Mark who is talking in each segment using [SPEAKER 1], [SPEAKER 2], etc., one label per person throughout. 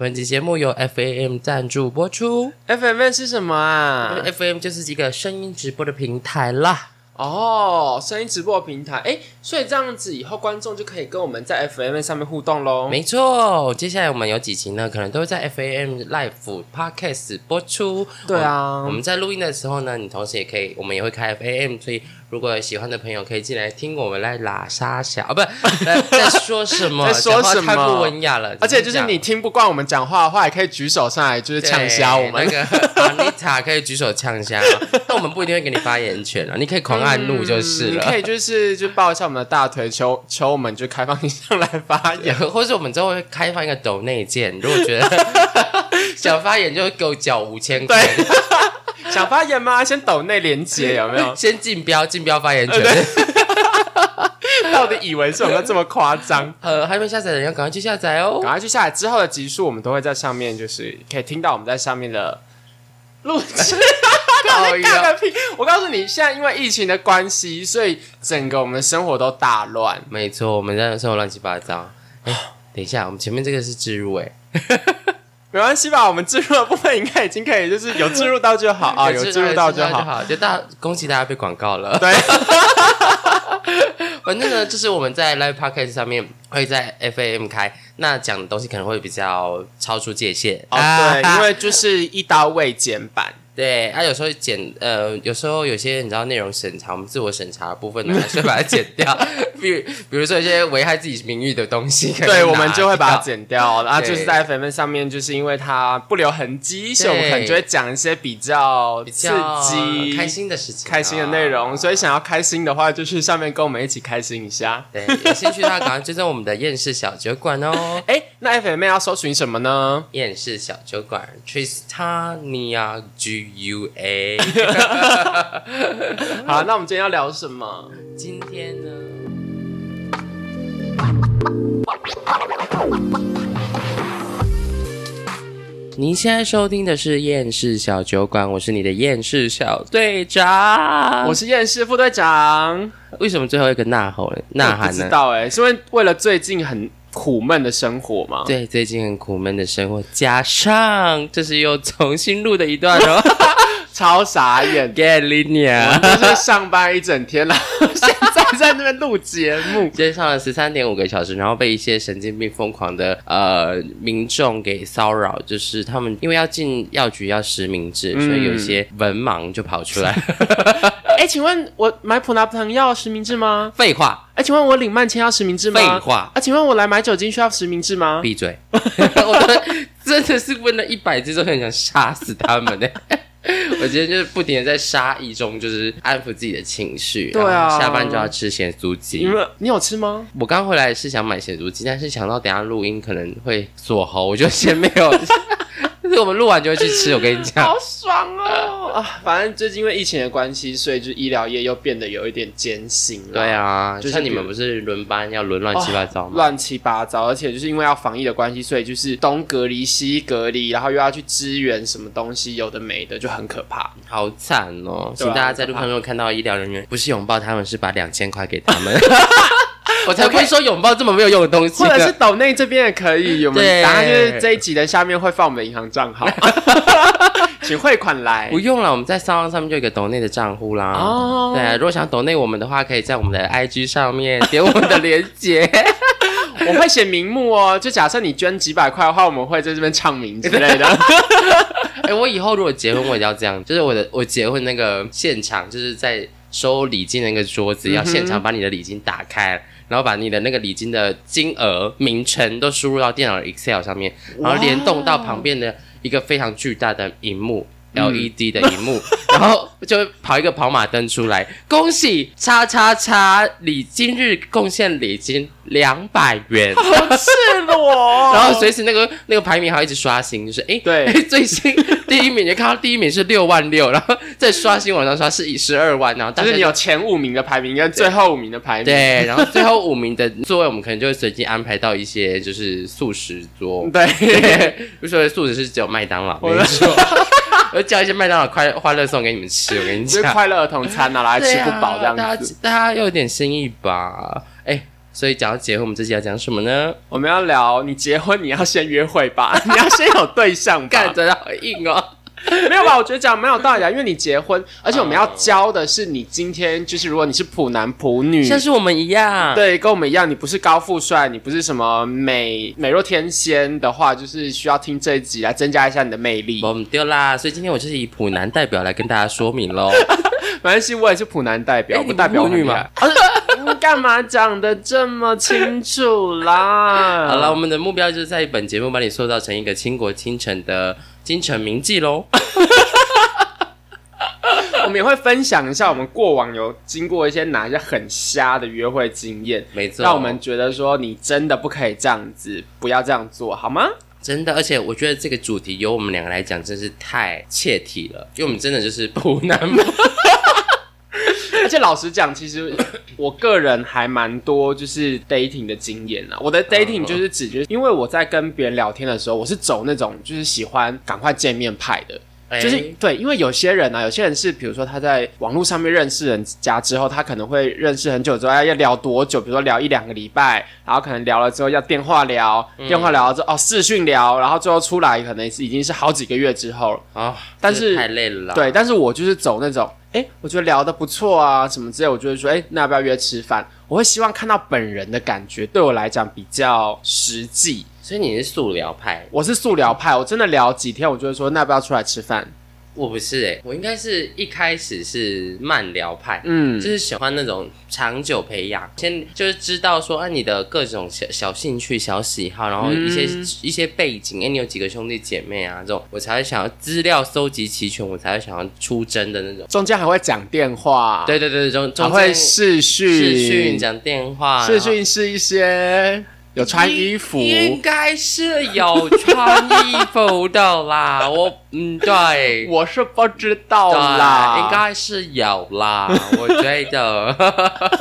[SPEAKER 1] 本集节目由 FAM 赞助播出。
[SPEAKER 2] FMN 是什么啊
[SPEAKER 1] ？FAM 就是一个声音直播的平台啦。
[SPEAKER 2] 哦，声音直播平台，哎，所以这样子以后观众就可以跟我们在 FMN 上面互动喽。
[SPEAKER 1] 没错，接下来我们有几集呢，可能都会在 FAM Live Podcast 播出。
[SPEAKER 2] 对啊，
[SPEAKER 1] 我们在录音的时候呢，你同时也可以，我们也会开 FAM，所以如果有喜欢的朋友可以进来听我们来拉沙小，啊，不，在在说什么？
[SPEAKER 2] 在说什么
[SPEAKER 1] 太不文雅了。
[SPEAKER 2] 而且就是你听不惯我们讲话的话，也可以举手上来，就是呛瞎我们。
[SPEAKER 1] 那个 Anita 可以举手呛瞎，但我们不一定会给你发言权啊，你可以狂按怒就是了。
[SPEAKER 2] 嗯你可以就是就抱一下我们的大腿，求求我们就开放一上来发言。
[SPEAKER 1] 或者我们之后会开放一个抖内键，如果觉得想发言，就给我缴五千块，
[SPEAKER 2] 想发言吗？先抖内连接有没有？
[SPEAKER 1] 先竞标，竞标发言权。
[SPEAKER 2] 到底以为是有没有这么夸张？
[SPEAKER 1] 呃，还没下载的人要赶快去下载哦。
[SPEAKER 2] 赶快去下载之后的集数，我们都会在上面，就是可以听到我们在上面的录制。我告诉你，现在因为疫情的关系，所以整个我们的生活都大乱。
[SPEAKER 1] 没错，我们的生活乱七八糟。哎，等一下，我们前面这个是置入哎，
[SPEAKER 2] 没关系吧？我们置入的部分应该已经可以，就是有置入到就好 啊，有置入到就好。
[SPEAKER 1] 好，就大恭喜大家被广告了。
[SPEAKER 2] 对，
[SPEAKER 1] 反正呢，就是我们在 Live Podcast 上面会在 FAM 开，那讲的东西可能会比较超出界限
[SPEAKER 2] 哦对，因为就是一刀未剪版。
[SPEAKER 1] 对，啊，有时候剪，呃，有时候有些你知道内容审查，我们自我审查的部分呢，还是会把它剪掉。比如，比如说一些危害自己名誉的东西，
[SPEAKER 2] 对，我们就会把它。剪掉，然后就是在 FM 上面，就是因为它不留痕迹，所以我们可能就会讲一些比较
[SPEAKER 1] 比
[SPEAKER 2] 刺
[SPEAKER 1] 较
[SPEAKER 2] 激、
[SPEAKER 1] 开心的事情啊、
[SPEAKER 2] 开心的内容。所以想要开心的话，就去上面跟我们一起开心一下。
[SPEAKER 1] 对，有兴趣的话，赶快追踪我们的厌世小酒馆哦。
[SPEAKER 2] 哎，那 FM 要搜寻什么呢？
[SPEAKER 1] 厌世小酒馆，Tristania G U A。
[SPEAKER 2] 好，那我们今天要聊什么？
[SPEAKER 1] 今天呢，您现在收听的是厌世小酒馆，我是你的厌世小队长。
[SPEAKER 2] 我是厌世副队长。
[SPEAKER 1] 为什么最后一个呐吼呢？呐
[SPEAKER 2] 我不知
[SPEAKER 1] 喊呢？
[SPEAKER 2] 道哎，是因为为了最近很苦闷的生活吗？
[SPEAKER 1] 对，最近很苦闷的生活，加上这是又重新录的一段哦。
[SPEAKER 2] 超傻眼。
[SPEAKER 1] Get Linia，
[SPEAKER 2] 就是上班一整天了，现在在那边录节目。
[SPEAKER 1] 今天上了十三点五个小时，然后被一些神经病疯狂的呃民众给骚扰，就是他们因为要进药局要实名制，
[SPEAKER 2] 嗯
[SPEAKER 1] 所以有一些文盲就跑出来。
[SPEAKER 2] 哎，请问我买普拿疼要实名制吗？
[SPEAKER 1] 废话，
[SPEAKER 2] 哎，请问我领慢签要实名制吗？
[SPEAKER 1] 废话，
[SPEAKER 2] 啊，请问我来买酒精需要实名制吗？
[SPEAKER 1] 闭嘴！我的真的是问了一百次，都很想杀死他们呢。我今天就是不停的在杀意中，就是安抚自己的情绪。
[SPEAKER 2] 对啊
[SPEAKER 1] 下班就要吃咸酥鸡
[SPEAKER 2] 你。们你有吃吗？
[SPEAKER 1] 我刚回来是想买咸酥鸡，但是想到等下录音可能会锁喉，我就先没有。但是我们录完就会去吃，我跟你讲。
[SPEAKER 2] 好爽哦！啊，反正最近因为疫情的关系，所以就医疗业又变得有一点艰辛了。
[SPEAKER 1] 对啊，
[SPEAKER 2] 就是
[SPEAKER 1] 像你们不是轮班要轮乱七八糟吗？
[SPEAKER 2] 乱七八糟，而且就是因为要防疫的关系，所以就是东隔离西隔离，然后又要去支援什么东西，有的没的，就很可怕。
[SPEAKER 1] 好惨哦！请大家在路上如果看到医疗人员，不是拥抱他们，是把两千块给他们。我才不会说拥抱这么没有用的东西呢。
[SPEAKER 2] 或者是岛内这边也可以，我们
[SPEAKER 1] 对
[SPEAKER 2] 答案就是这一集的下面会放我们的银行账号，请汇款来
[SPEAKER 1] 不。用了，我们在三浪上面就有一个岛内的账户啦。
[SPEAKER 2] 哦
[SPEAKER 1] 对啊，如果想岛内我们的话，可以在我们的 IG 上面点我们的链接。
[SPEAKER 2] 我会写名目哦，就假设你捐几百块的话，我们会在这边唱名之类的。
[SPEAKER 1] 哎、我以后如果结婚，我也要这样，就是我的我结婚那个现场，就是在收礼金的那个桌子，要现场把你的礼金打开，然后把你的那个礼金的金额、名称都输入到电脑 Excel 上面，然后联动到旁边的一个非常巨大的荧幕。LED 的荧幕，然后就会跑一个跑马灯出来，恭喜叉叉叉你今日贡献礼金两百元，
[SPEAKER 2] 好赤裸，
[SPEAKER 1] 然后随时那个那个排名还要一直刷新，就是哎，
[SPEAKER 2] 对。
[SPEAKER 1] 最新第一名，你看到第一名是六万六，然后再刷新往上刷是以十二万，然后大家
[SPEAKER 2] 就是你有前五名的排名跟最后五名的排名。
[SPEAKER 1] 对，然后最后五名的座位，我们可能就会随机安排到一些就是素食桌，
[SPEAKER 2] 对，
[SPEAKER 1] 对，不是说素食是只有麦当劳，我跟你说，我就叫一些麦当劳快欢乐送给你们吃，我跟你
[SPEAKER 2] 就是
[SPEAKER 1] 讲，
[SPEAKER 2] 快乐儿童餐拿来吃不饱这样
[SPEAKER 1] 子啊大
[SPEAKER 2] 子。
[SPEAKER 1] 家大家要有点心意吧，哎。所以讲到结婚，我们这期要讲什么呢？
[SPEAKER 2] 我们要聊你结婚，你要先约会吧，你要先有对象吧
[SPEAKER 1] 干，得好硬哦！
[SPEAKER 2] 没有吧？我觉得讲蛮有道理啊，因为你结婚，而且我们要教的是你今天就是如果你是普男普女，
[SPEAKER 1] 像是我们一样，
[SPEAKER 2] 对，跟我们一样，你不是高富帅，你不是什么美美若天仙的话，就是需要听这一集来增加一下你的魅力。
[SPEAKER 1] 我们丢啦。所以今天我就是以普男代表来跟大家说明喽。
[SPEAKER 2] 没关系，我也是普男代表，
[SPEAKER 1] 我
[SPEAKER 2] 不代表
[SPEAKER 1] 女
[SPEAKER 2] 我很厉害？啊 你干嘛讲的这么清楚啦？
[SPEAKER 1] 好了，我们的目标就是在本节目把你塑造成一个倾国倾城的京城名记喽。
[SPEAKER 2] 我们也会分享一下我们过往有经过一些哪一些很瞎的约会经验，
[SPEAKER 1] 没错，
[SPEAKER 2] 让我们觉得说你真的不可以这样子，不要这样做，好吗？
[SPEAKER 1] 真的，而且我觉得这个主题由我们两个来讲，真是太切题了，因为我们真的就是不男普
[SPEAKER 2] 而且老实讲，其实 我个人还蛮多就是 dating 的经验啊。我的 dating 就是指，就是因为我在跟别人聊天的时候，我是走那种就是喜欢赶快见面派的。就是
[SPEAKER 1] 哎
[SPEAKER 2] 对，因为有些人啊，有些人是比如说他在网络上面认识人家之后，他可能会认识很久之后要要聊多久，比如说聊一两个礼拜，然后可能聊了之后要电话聊，电话聊了之后哦视讯聊，然后最后出来可能是已经是好几个月之后了。
[SPEAKER 1] 啊，
[SPEAKER 2] 但是
[SPEAKER 1] 太累了啦。
[SPEAKER 2] 对，但是我就是走那种，哎，我觉得聊得不错啊，什么之类，我就会说，哎，那要不要约吃饭？我会希望看到本人的感觉，对我来讲比较实际。
[SPEAKER 1] 所以你是素聊派，
[SPEAKER 2] 我是素聊派，我真的聊几天，我就会说，那要不要出来吃饭？
[SPEAKER 1] 我不是哎、我应该是一开始是慢聊派。
[SPEAKER 2] 嗯
[SPEAKER 1] 就，是喜欢那种长久培养，先就是知道说，啊，你的各种小小兴趣、小喜好，然后一些、
[SPEAKER 2] 嗯
[SPEAKER 1] 一些背景，哎，你有几个兄弟姐妹啊，这种我才会想要资料搜集齐全，我才会想要出征的那种。
[SPEAKER 2] 中间还会讲电话，，
[SPEAKER 1] 对对对，中
[SPEAKER 2] 还
[SPEAKER 1] 中间
[SPEAKER 2] 会视讯，
[SPEAKER 1] 视讯讲电话，
[SPEAKER 2] 视讯是一些有穿衣服，
[SPEAKER 1] 应该是有穿衣服的啦。我嗯，对，
[SPEAKER 2] 我是不知道，啦，
[SPEAKER 1] 应该是有啦。我觉得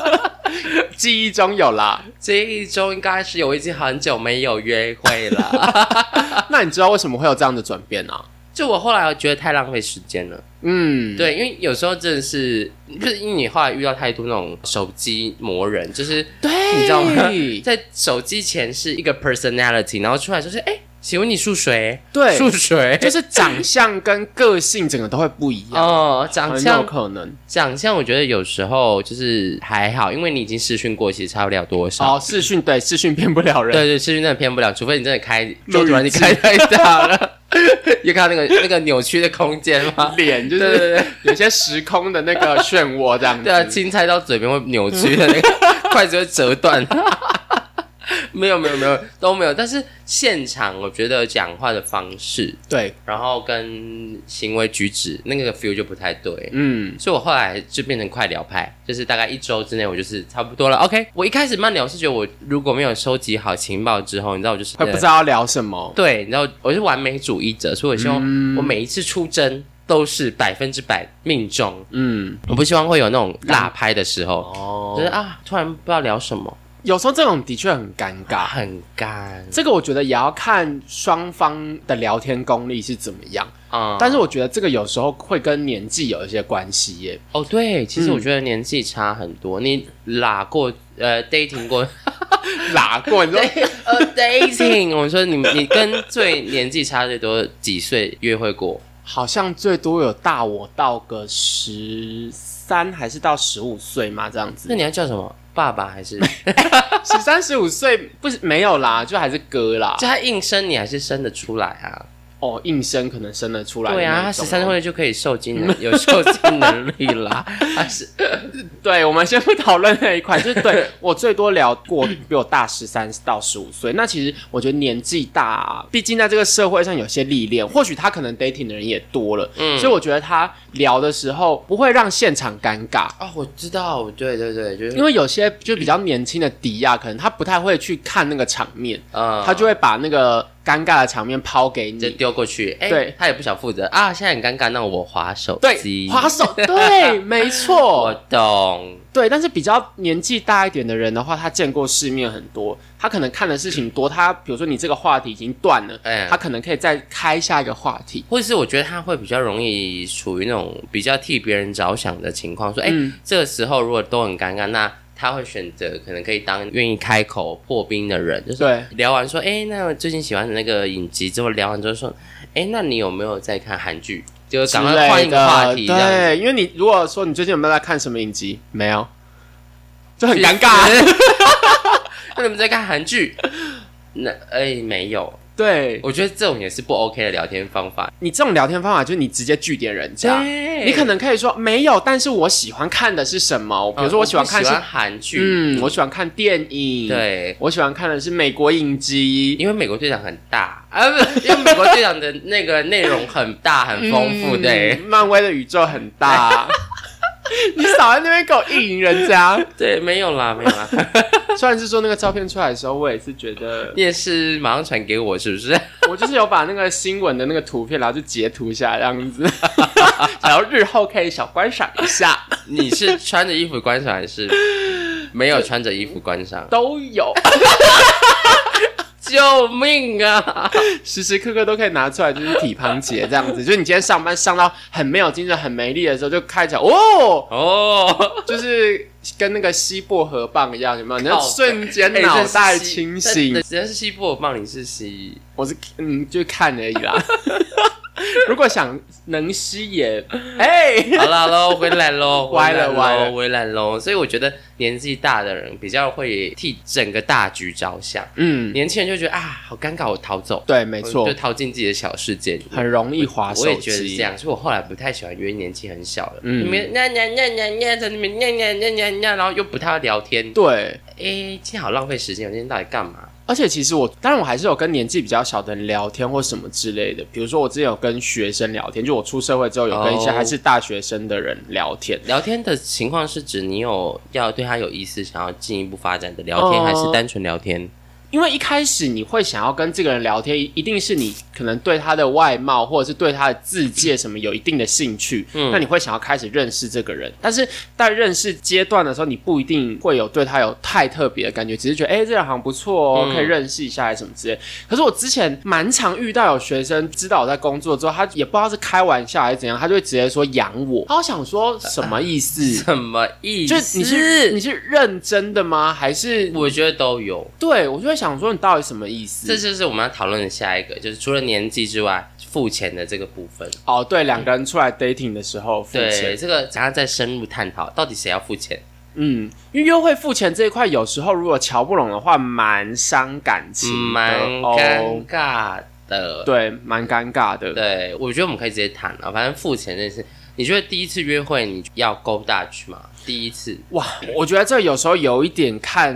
[SPEAKER 2] 记忆中有啦。
[SPEAKER 1] 这一周应该是有已经很久没有约会了。
[SPEAKER 2] 那你知道为什么会有这样的转变呢、啊？
[SPEAKER 1] 就我后来我觉得太浪费时间了，
[SPEAKER 2] 嗯，
[SPEAKER 1] 对，因为有时候真的是，就是因为你后来遇到太多那种手机魔人，就是
[SPEAKER 2] 对，
[SPEAKER 1] 你知道吗？在手机前是一个 personality，然后出来就是，哎、请问你属谁？
[SPEAKER 2] 对
[SPEAKER 1] 属谁？
[SPEAKER 2] 就是长相跟个性整个都会不一样，
[SPEAKER 1] 哦，长相
[SPEAKER 2] 可能。
[SPEAKER 1] 长相，我觉得有时候就是还好，因为你已经试训过，其实差不了多少。
[SPEAKER 2] 哦，试训对试训骗不了人，
[SPEAKER 1] 对对，试训真的骗不了，除非你真的开
[SPEAKER 2] 录
[SPEAKER 1] 周突然你开太大了，你看到那个那个扭曲的空间吗？
[SPEAKER 2] 脸就
[SPEAKER 1] 对对
[SPEAKER 2] 是
[SPEAKER 1] 对
[SPEAKER 2] 有些时空的那个漩涡这样子。
[SPEAKER 1] 对啊，青菜到嘴边会扭曲的那个 筷子会折断。没有没有没有都没有，但是现场我觉得讲话的方式，
[SPEAKER 2] 对，
[SPEAKER 1] 然后跟行为举止那个 feel 就不太对，
[SPEAKER 2] 嗯，
[SPEAKER 1] 所以我后来就变成快聊派，就是大概一周之内我就是差不多了。OK，我一开始慢聊是觉得我如果没有收集好情报之后，你知道我就是
[SPEAKER 2] 会不知道要聊什么。
[SPEAKER 1] 对，你知道我是完美主义者，所以我希望我每一次出征都是百分之百命中。
[SPEAKER 2] 嗯，
[SPEAKER 1] 我不希望会有那种落拍的时候，
[SPEAKER 2] 哦
[SPEAKER 1] 就是啊，突然不知道聊什么，
[SPEAKER 2] 有时候这种的确很尴尬。
[SPEAKER 1] 很干
[SPEAKER 2] 这个我觉得也要看双方的聊天功力是怎么样，
[SPEAKER 1] 啊。
[SPEAKER 2] 但是我觉得这个有时候会跟年纪有一些关系耶。
[SPEAKER 1] 哦，对，其实
[SPEAKER 2] 嗯
[SPEAKER 1] 我觉得年纪差很多。你拉过呃 dating 过
[SPEAKER 2] 拉过你说
[SPEAKER 1] 呃 dating，我说你你跟最年纪差最多几岁约会过？
[SPEAKER 2] 好像最多有大我到个十三还是到十五岁嘛，这样子那。
[SPEAKER 1] 你要叫什么？爸爸还是？
[SPEAKER 2] 十三十五岁不是没有啦，就还是哥啦。
[SPEAKER 1] 就他硬生你还是生得出来啊？
[SPEAKER 2] 哦，应生可能生得出来的
[SPEAKER 1] 对啊，他十三岁就可以受精了 有受精能力啦。他是
[SPEAKER 2] 对，我们先不讨论那一块，就是对 我最多聊过比我大十三到十五岁。那其实我觉得年纪大，毕竟在这个社会上有些历练，或许他可能 dating 的人也多了，
[SPEAKER 1] 嗯
[SPEAKER 2] 所以我觉得他聊的时候不会让现场尴尬。
[SPEAKER 1] 哦，我知道，对对对，就是
[SPEAKER 2] 因为有些就比较年轻的迪亚，可能他不太会去看那个场面，
[SPEAKER 1] 呃
[SPEAKER 2] 他就会把那个尴尬的场面抛给
[SPEAKER 1] 就
[SPEAKER 2] 你。
[SPEAKER 1] 丢过去，哎，
[SPEAKER 2] 对
[SPEAKER 1] 他也不想负责啊，现在很尴尬，那我划手
[SPEAKER 2] 对
[SPEAKER 1] 机，，
[SPEAKER 2] 滑手，对，没错我，
[SPEAKER 1] 懂，
[SPEAKER 2] 对。但是比较年纪大一点的人的话，他见过世面很多，他可能看的事情多。他比如说你这个话题已经断了，
[SPEAKER 1] 哎
[SPEAKER 2] 他可能可以再开下一个话题。
[SPEAKER 1] 或者是我觉得他会比较容易处于那种比较替别人着想的情况，说，哎、
[SPEAKER 2] 嗯
[SPEAKER 1] 这个时候如果都很尴尬，那他会选择可能可以当愿意开口破冰的人，就是
[SPEAKER 2] 对
[SPEAKER 1] 聊完说，哎、那我最近喜欢的那个影集之后，聊完之后说，哎、那你有没有在看韩剧？就
[SPEAKER 2] 之
[SPEAKER 1] 赶快换一个话题。
[SPEAKER 2] 对，因为你如果说你最近有没有在看什么影集，没有，就很尴尬。
[SPEAKER 1] 那你们在看韩剧？那哎、没有，
[SPEAKER 2] 对
[SPEAKER 1] 我觉得这种也是不 OK 的聊天方法。
[SPEAKER 2] 你这种聊天方法，就是你直接据点人家。
[SPEAKER 1] 对
[SPEAKER 2] 你可能可以说没有，但是我喜欢看的是什么？比如说我喜欢看是，
[SPEAKER 1] 韩剧，
[SPEAKER 2] 嗯，我喜欢看电影，，
[SPEAKER 1] 对，
[SPEAKER 2] 我喜欢看的是美国影集，
[SPEAKER 1] 因为美国队长很大啊，不，因为美国队长的那个内容很大很丰富，
[SPEAKER 2] 嗯
[SPEAKER 1] 对
[SPEAKER 2] 漫威的宇宙很大。你少在那边给我意淫人家。
[SPEAKER 1] 对，没有啦，没有啦，
[SPEAKER 2] 虽然是说那个照片出来的时候，我也是觉得，
[SPEAKER 1] 你也是马上传给我，是不是？
[SPEAKER 2] 我就是有把那个新闻的那个图片，然后就截图下来这样子，然后日后可以小观赏一下，
[SPEAKER 1] 你是穿着衣服观赏还是没有穿着衣服观赏？
[SPEAKER 2] 都有，
[SPEAKER 1] 救命啊！
[SPEAKER 2] 时时刻刻都可以拿出来，就是体胖节这样子。就是你今天上班上到很没有精神、很没力的时候，就开起来哦，
[SPEAKER 1] 哦，
[SPEAKER 2] 就是跟那个吸薄荷棒一样，有没有？你
[SPEAKER 1] 要
[SPEAKER 2] 瞬间
[SPEAKER 1] 哎
[SPEAKER 2] 脑袋清醒
[SPEAKER 1] 只要是吸薄荷棒你是吸。
[SPEAKER 2] 我是嗯，就看而已啦。如果想能吸也，哎、
[SPEAKER 1] 好了好 了，回来喽，
[SPEAKER 2] 歪了歪了
[SPEAKER 1] 喽，回来喽。所以我觉得年纪大的人比较会替整个大局着想，
[SPEAKER 2] 嗯，
[SPEAKER 1] 年轻人就觉得啊，好尴尬，我逃走，
[SPEAKER 2] 对，没错
[SPEAKER 1] 就，逃进自己的小世界里。
[SPEAKER 2] 很容易滑手
[SPEAKER 1] 我也觉得是
[SPEAKER 2] 机。
[SPEAKER 1] 这样，所以我后来不太喜欢约年纪很小的，
[SPEAKER 2] 嗯
[SPEAKER 1] 在 nha nha，然后又不太会聊天，
[SPEAKER 2] 对，
[SPEAKER 1] 哎，今天好浪费时间，我今天到底干嘛？
[SPEAKER 2] 而且其实我，当然我还是有跟年纪比较小的人聊天或什么之类的。比如说，我之前有跟学生聊天，就我出社会之后有跟一些
[SPEAKER 1] 哦
[SPEAKER 2] 还是大学生的人聊天。
[SPEAKER 1] 聊天的情况是指你有要对他有意思，想要进一步发展的聊天，
[SPEAKER 2] 哦
[SPEAKER 1] 还是单纯聊天？
[SPEAKER 2] 因为一开始你会想要跟这个人聊天，一定是你可能对他的外貌或者是对他的字界什么有一定的兴趣，
[SPEAKER 1] 嗯
[SPEAKER 2] 那你会想要开始认识这个人。但是在认识阶段的时候，你不一定会有对他有太特别的感觉，只是觉得哎、诶这人好像不错哦，
[SPEAKER 1] 嗯
[SPEAKER 2] 可以认识一下还是什么之类。可是我之前蛮常遇到有学生知道我在工作之后，他也不知道是开玩笑还是怎样，他就会直接说养我。他想说什么意思？
[SPEAKER 1] 什么意思？
[SPEAKER 2] 就是你是你是认真的吗？还是
[SPEAKER 1] 我觉得都有。
[SPEAKER 2] 对我就会想说你到底什么意思？
[SPEAKER 1] 这就是我们要讨论的下一个，就是除了年纪之外，付钱的这个部分。
[SPEAKER 2] 哦，对，两个人出来 dating 的时候付
[SPEAKER 1] 对，
[SPEAKER 2] 钱，
[SPEAKER 1] 这个等下再深入探讨，到底谁要付钱？
[SPEAKER 2] 嗯，因为约会付钱这一块，有时候如果瞧不拢的话，蛮伤感情的，
[SPEAKER 1] 蛮
[SPEAKER 2] 哦
[SPEAKER 1] 尴尬的。
[SPEAKER 2] 对，蛮尴尬的。
[SPEAKER 1] 对，我觉得我们可以直接谈啊，反正付钱这件事，你觉得第一次约会你要 go Dutch 吗？第一次，
[SPEAKER 2] 哇，我觉得这有时候有一点看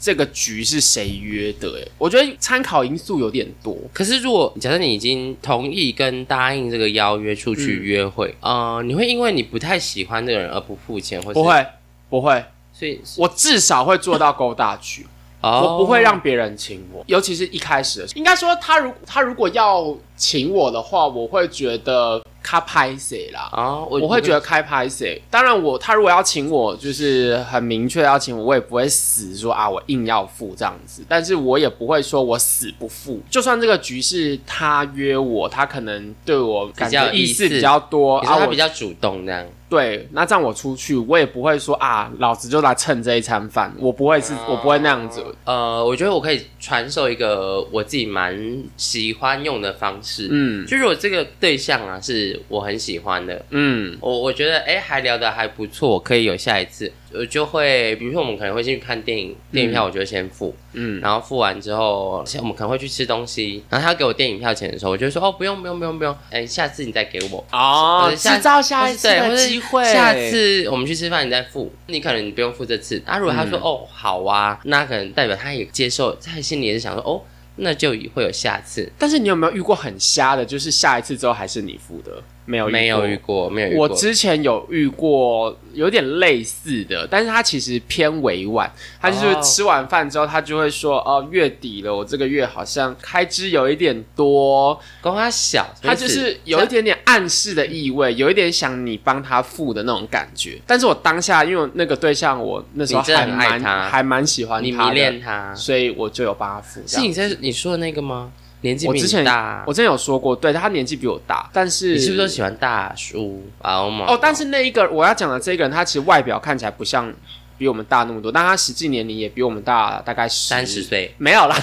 [SPEAKER 2] 这个局是谁约的，哎，我觉得参考因素有点多。
[SPEAKER 1] 可是如果假设你已经同意跟答应这个邀约出去约会，呃，你会因为你不太喜欢这个人而不付钱，或是
[SPEAKER 2] 不，会，不会，
[SPEAKER 1] 所以
[SPEAKER 2] 我至少会做到勾大局。
[SPEAKER 1] 哦，
[SPEAKER 2] 我不会让别人请我，尤其是一开始的时候。应该说，他如他如果要请我的话，我会觉得他拍谁啦。
[SPEAKER 1] 啊，我
[SPEAKER 2] 我会觉得开拍谁，当然我他如果要请我，就是很明确地要请我，我也不会死说啊我硬要付这样子，但是我也不会说我死不付。就算这个局是他约我，他可能对我感觉
[SPEAKER 1] 意思
[SPEAKER 2] 比较多啊，
[SPEAKER 1] 你说他
[SPEAKER 2] 我
[SPEAKER 1] 比较主动这样，
[SPEAKER 2] 对，那这样我出去，我也不会说啊，老子就来蹭这一餐饭，我不会是，我不会那样子。
[SPEAKER 1] 呃，我觉得我可以传授一个我自己蛮喜欢用的方式，
[SPEAKER 2] 嗯
[SPEAKER 1] 就是我这个对象啊是我很喜欢的，
[SPEAKER 2] 嗯
[SPEAKER 1] 我我觉得哎还聊得还不错，可以有下一次，我就会比如说我们可能会进去看电影，电影票我就会先付，
[SPEAKER 2] 嗯，
[SPEAKER 1] 然后付完之后，像我们可能会去吃东西，然后他给我电影票钱的时候，我就会说哦不用不用不用不用，哎下次你再给我。
[SPEAKER 2] 哦制造下一次
[SPEAKER 1] 对，或
[SPEAKER 2] 的
[SPEAKER 1] 者
[SPEAKER 2] 机会，
[SPEAKER 1] 下次我们去吃饭你再付，你可能你不用付这次。啊，如果他说、
[SPEAKER 2] 嗯
[SPEAKER 1] 哦好啊，那可能代表他也接受，他心里也是想说哦，那就会有下次。
[SPEAKER 2] 但是你有没有遇过很瞎的？就是下一次之后还是你付的？没有遇过，
[SPEAKER 1] 没有遇过，没有遇过。
[SPEAKER 2] 我之前有遇过有点类似的，但是他其实偏委婉。他就是
[SPEAKER 1] 哦
[SPEAKER 2] 吃完饭之后，他就会说：“哦，月底了，我这个月好像开支有一点多。
[SPEAKER 1] 跟他小，”
[SPEAKER 2] 他就是有一点点暗示的意味，有一点想你帮他付的那种感觉。但是我当下因为那个对象，我那时候还蛮
[SPEAKER 1] 他
[SPEAKER 2] 还蛮喜欢他，
[SPEAKER 1] 你迷恋他，
[SPEAKER 2] 所以我就有帮他付。
[SPEAKER 1] 是你在你说的那个吗？年纪比
[SPEAKER 2] 我之前
[SPEAKER 1] 大，
[SPEAKER 2] 我之前有说过，对他年纪比我大，但是
[SPEAKER 1] 你是不是都喜欢大叔？啊，
[SPEAKER 2] 哦，但是那一个我要讲的这个人，他其实外表看起来不像比我们大那么多，但他实际年龄也比我们大大概
[SPEAKER 1] 三十岁，
[SPEAKER 2] 没有啦，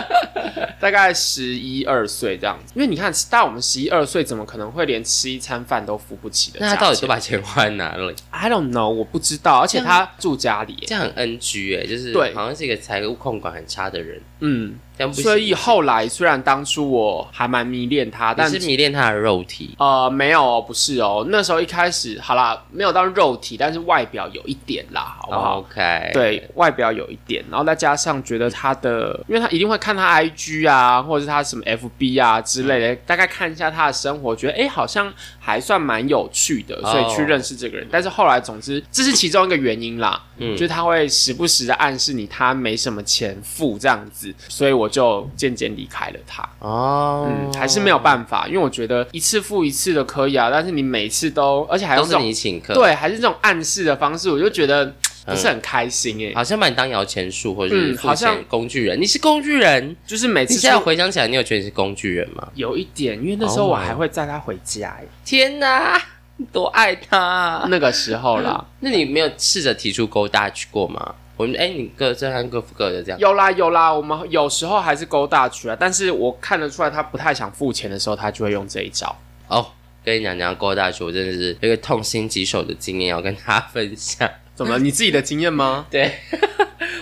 [SPEAKER 2] 大概十一二岁这样子。因为你看，大我们十一二岁，怎么可能会连吃一餐饭都付不起的？
[SPEAKER 1] 那他到底都把钱花在哪里
[SPEAKER 2] ？I don't know，我不知道。而且他住家里耶，
[SPEAKER 1] 这样很 NG 哎、就是
[SPEAKER 2] 对
[SPEAKER 1] 好像是一个财务控管很差的人，
[SPEAKER 2] 嗯，所以后来虽然当初我还蛮迷恋他，但
[SPEAKER 1] 是迷恋他的肉体，
[SPEAKER 2] 呃没有哦，不是哦。那时候一开始好啦，没有到肉体，但是外表有一点啦，好不好
[SPEAKER 1] ？OK，，
[SPEAKER 2] 对外表有一点，然后再加上觉得他的，因为他一定会看他 IG 啊，或者是他什么 FB 啊之类的，大概看一下他的生活，觉得诶好像还算蛮有趣的，所以去
[SPEAKER 1] 哦
[SPEAKER 2] 认识这个人。但是后来，总之这是其中一个原因啦，
[SPEAKER 1] 嗯
[SPEAKER 2] 就是他会时不时的暗示你他没什么钱付这样子，所以我就渐渐离开了他。
[SPEAKER 1] 哦，
[SPEAKER 2] 嗯，还是没有办法，因为我觉得一次付一次的可以啊，但是你每次都，而且还
[SPEAKER 1] 都是
[SPEAKER 2] 用这种
[SPEAKER 1] 你请客，，
[SPEAKER 2] 对，还是这种暗示的方式，我就觉得不是很开心诶、
[SPEAKER 1] 好像把你当摇钱树或者是
[SPEAKER 2] 嗯好像
[SPEAKER 1] 工具人，你是工具人。
[SPEAKER 2] 就是每次
[SPEAKER 1] 你现在回想起来，你有觉得你是工具人吗？
[SPEAKER 2] 有一点，因为那时候
[SPEAKER 1] Oh
[SPEAKER 2] 我还会载他回家、欸，
[SPEAKER 1] 天哪，你多爱他！
[SPEAKER 2] 那个时候啦，
[SPEAKER 1] 那你没有试着提出勾搭去过吗？我们哎，你各这和各付各的这样。
[SPEAKER 2] 有啦有啦，我们有时候还是勾大曲啊，但是我看得出来他不太想付钱的时候，他就会用这一招。
[SPEAKER 1] 哦，跟你讲讲勾大曲，我真的是有一个痛心疾首的经验要跟大家分享。
[SPEAKER 2] 怎么？你自己的经验吗？
[SPEAKER 1] 对，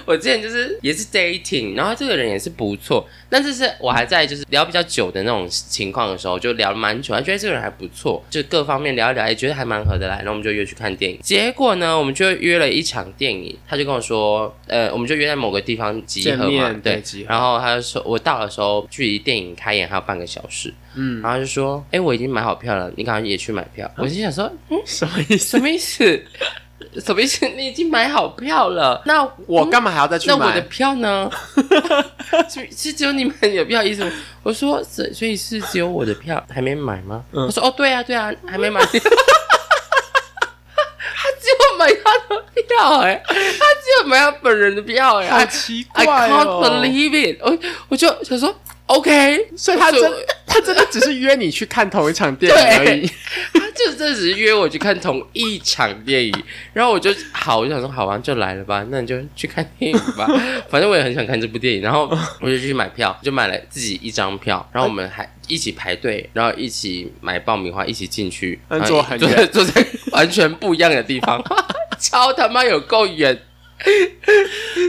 [SPEAKER 1] 我之前就是也是 dating，然后这个人也是不错，但是是我还在就是聊比较久的那种情况的时候，就聊了蛮久，还觉得这个人还不错，就各方面聊一聊，也觉得还蛮合得来，然后我们就约去看电影。结果呢，我们就约了一场电影，他就跟我说，呃，我们就约在某个地方集合嘛，对
[SPEAKER 2] 对集，合
[SPEAKER 1] 然后他就说我到的时候距离电影开演还有半个小时，
[SPEAKER 2] 嗯，
[SPEAKER 1] 然后就说，哎，我已经买好票了，你赶快也去买票。我心想说，嗯，
[SPEAKER 2] 什么意思？
[SPEAKER 1] 什么意思？什么意思？你已经买好票了，那
[SPEAKER 2] 我干嘛还要再去买
[SPEAKER 1] 那我的？票呢？是是只有你们有票意思吗？我说，所所以是只有我的票还没买吗？
[SPEAKER 2] 嗯
[SPEAKER 1] 我说，哦，对啊，对啊，还没买。他只有买他的票哎、他只有买他本人的票哎、
[SPEAKER 2] 好
[SPEAKER 1] I
[SPEAKER 2] 奇
[SPEAKER 1] I
[SPEAKER 2] 怪
[SPEAKER 1] can't
[SPEAKER 2] 哦
[SPEAKER 1] ！believe it！我我就想说，OK，
[SPEAKER 2] 所以他真他真的只是约你去看同一场电影而已。
[SPEAKER 1] 他就这只是约我去看同一场电影，然后我就好，我就想说好吧，就来了吧，那你就去看电影吧，反正我也很想看这部电影，然后我就去买票，就买了自己一张票，然后我们还一起排队，然后一起买爆米花，一起进去，
[SPEAKER 2] 坐很远
[SPEAKER 1] 坐坐在完全不一样的地方，超他妈有够远。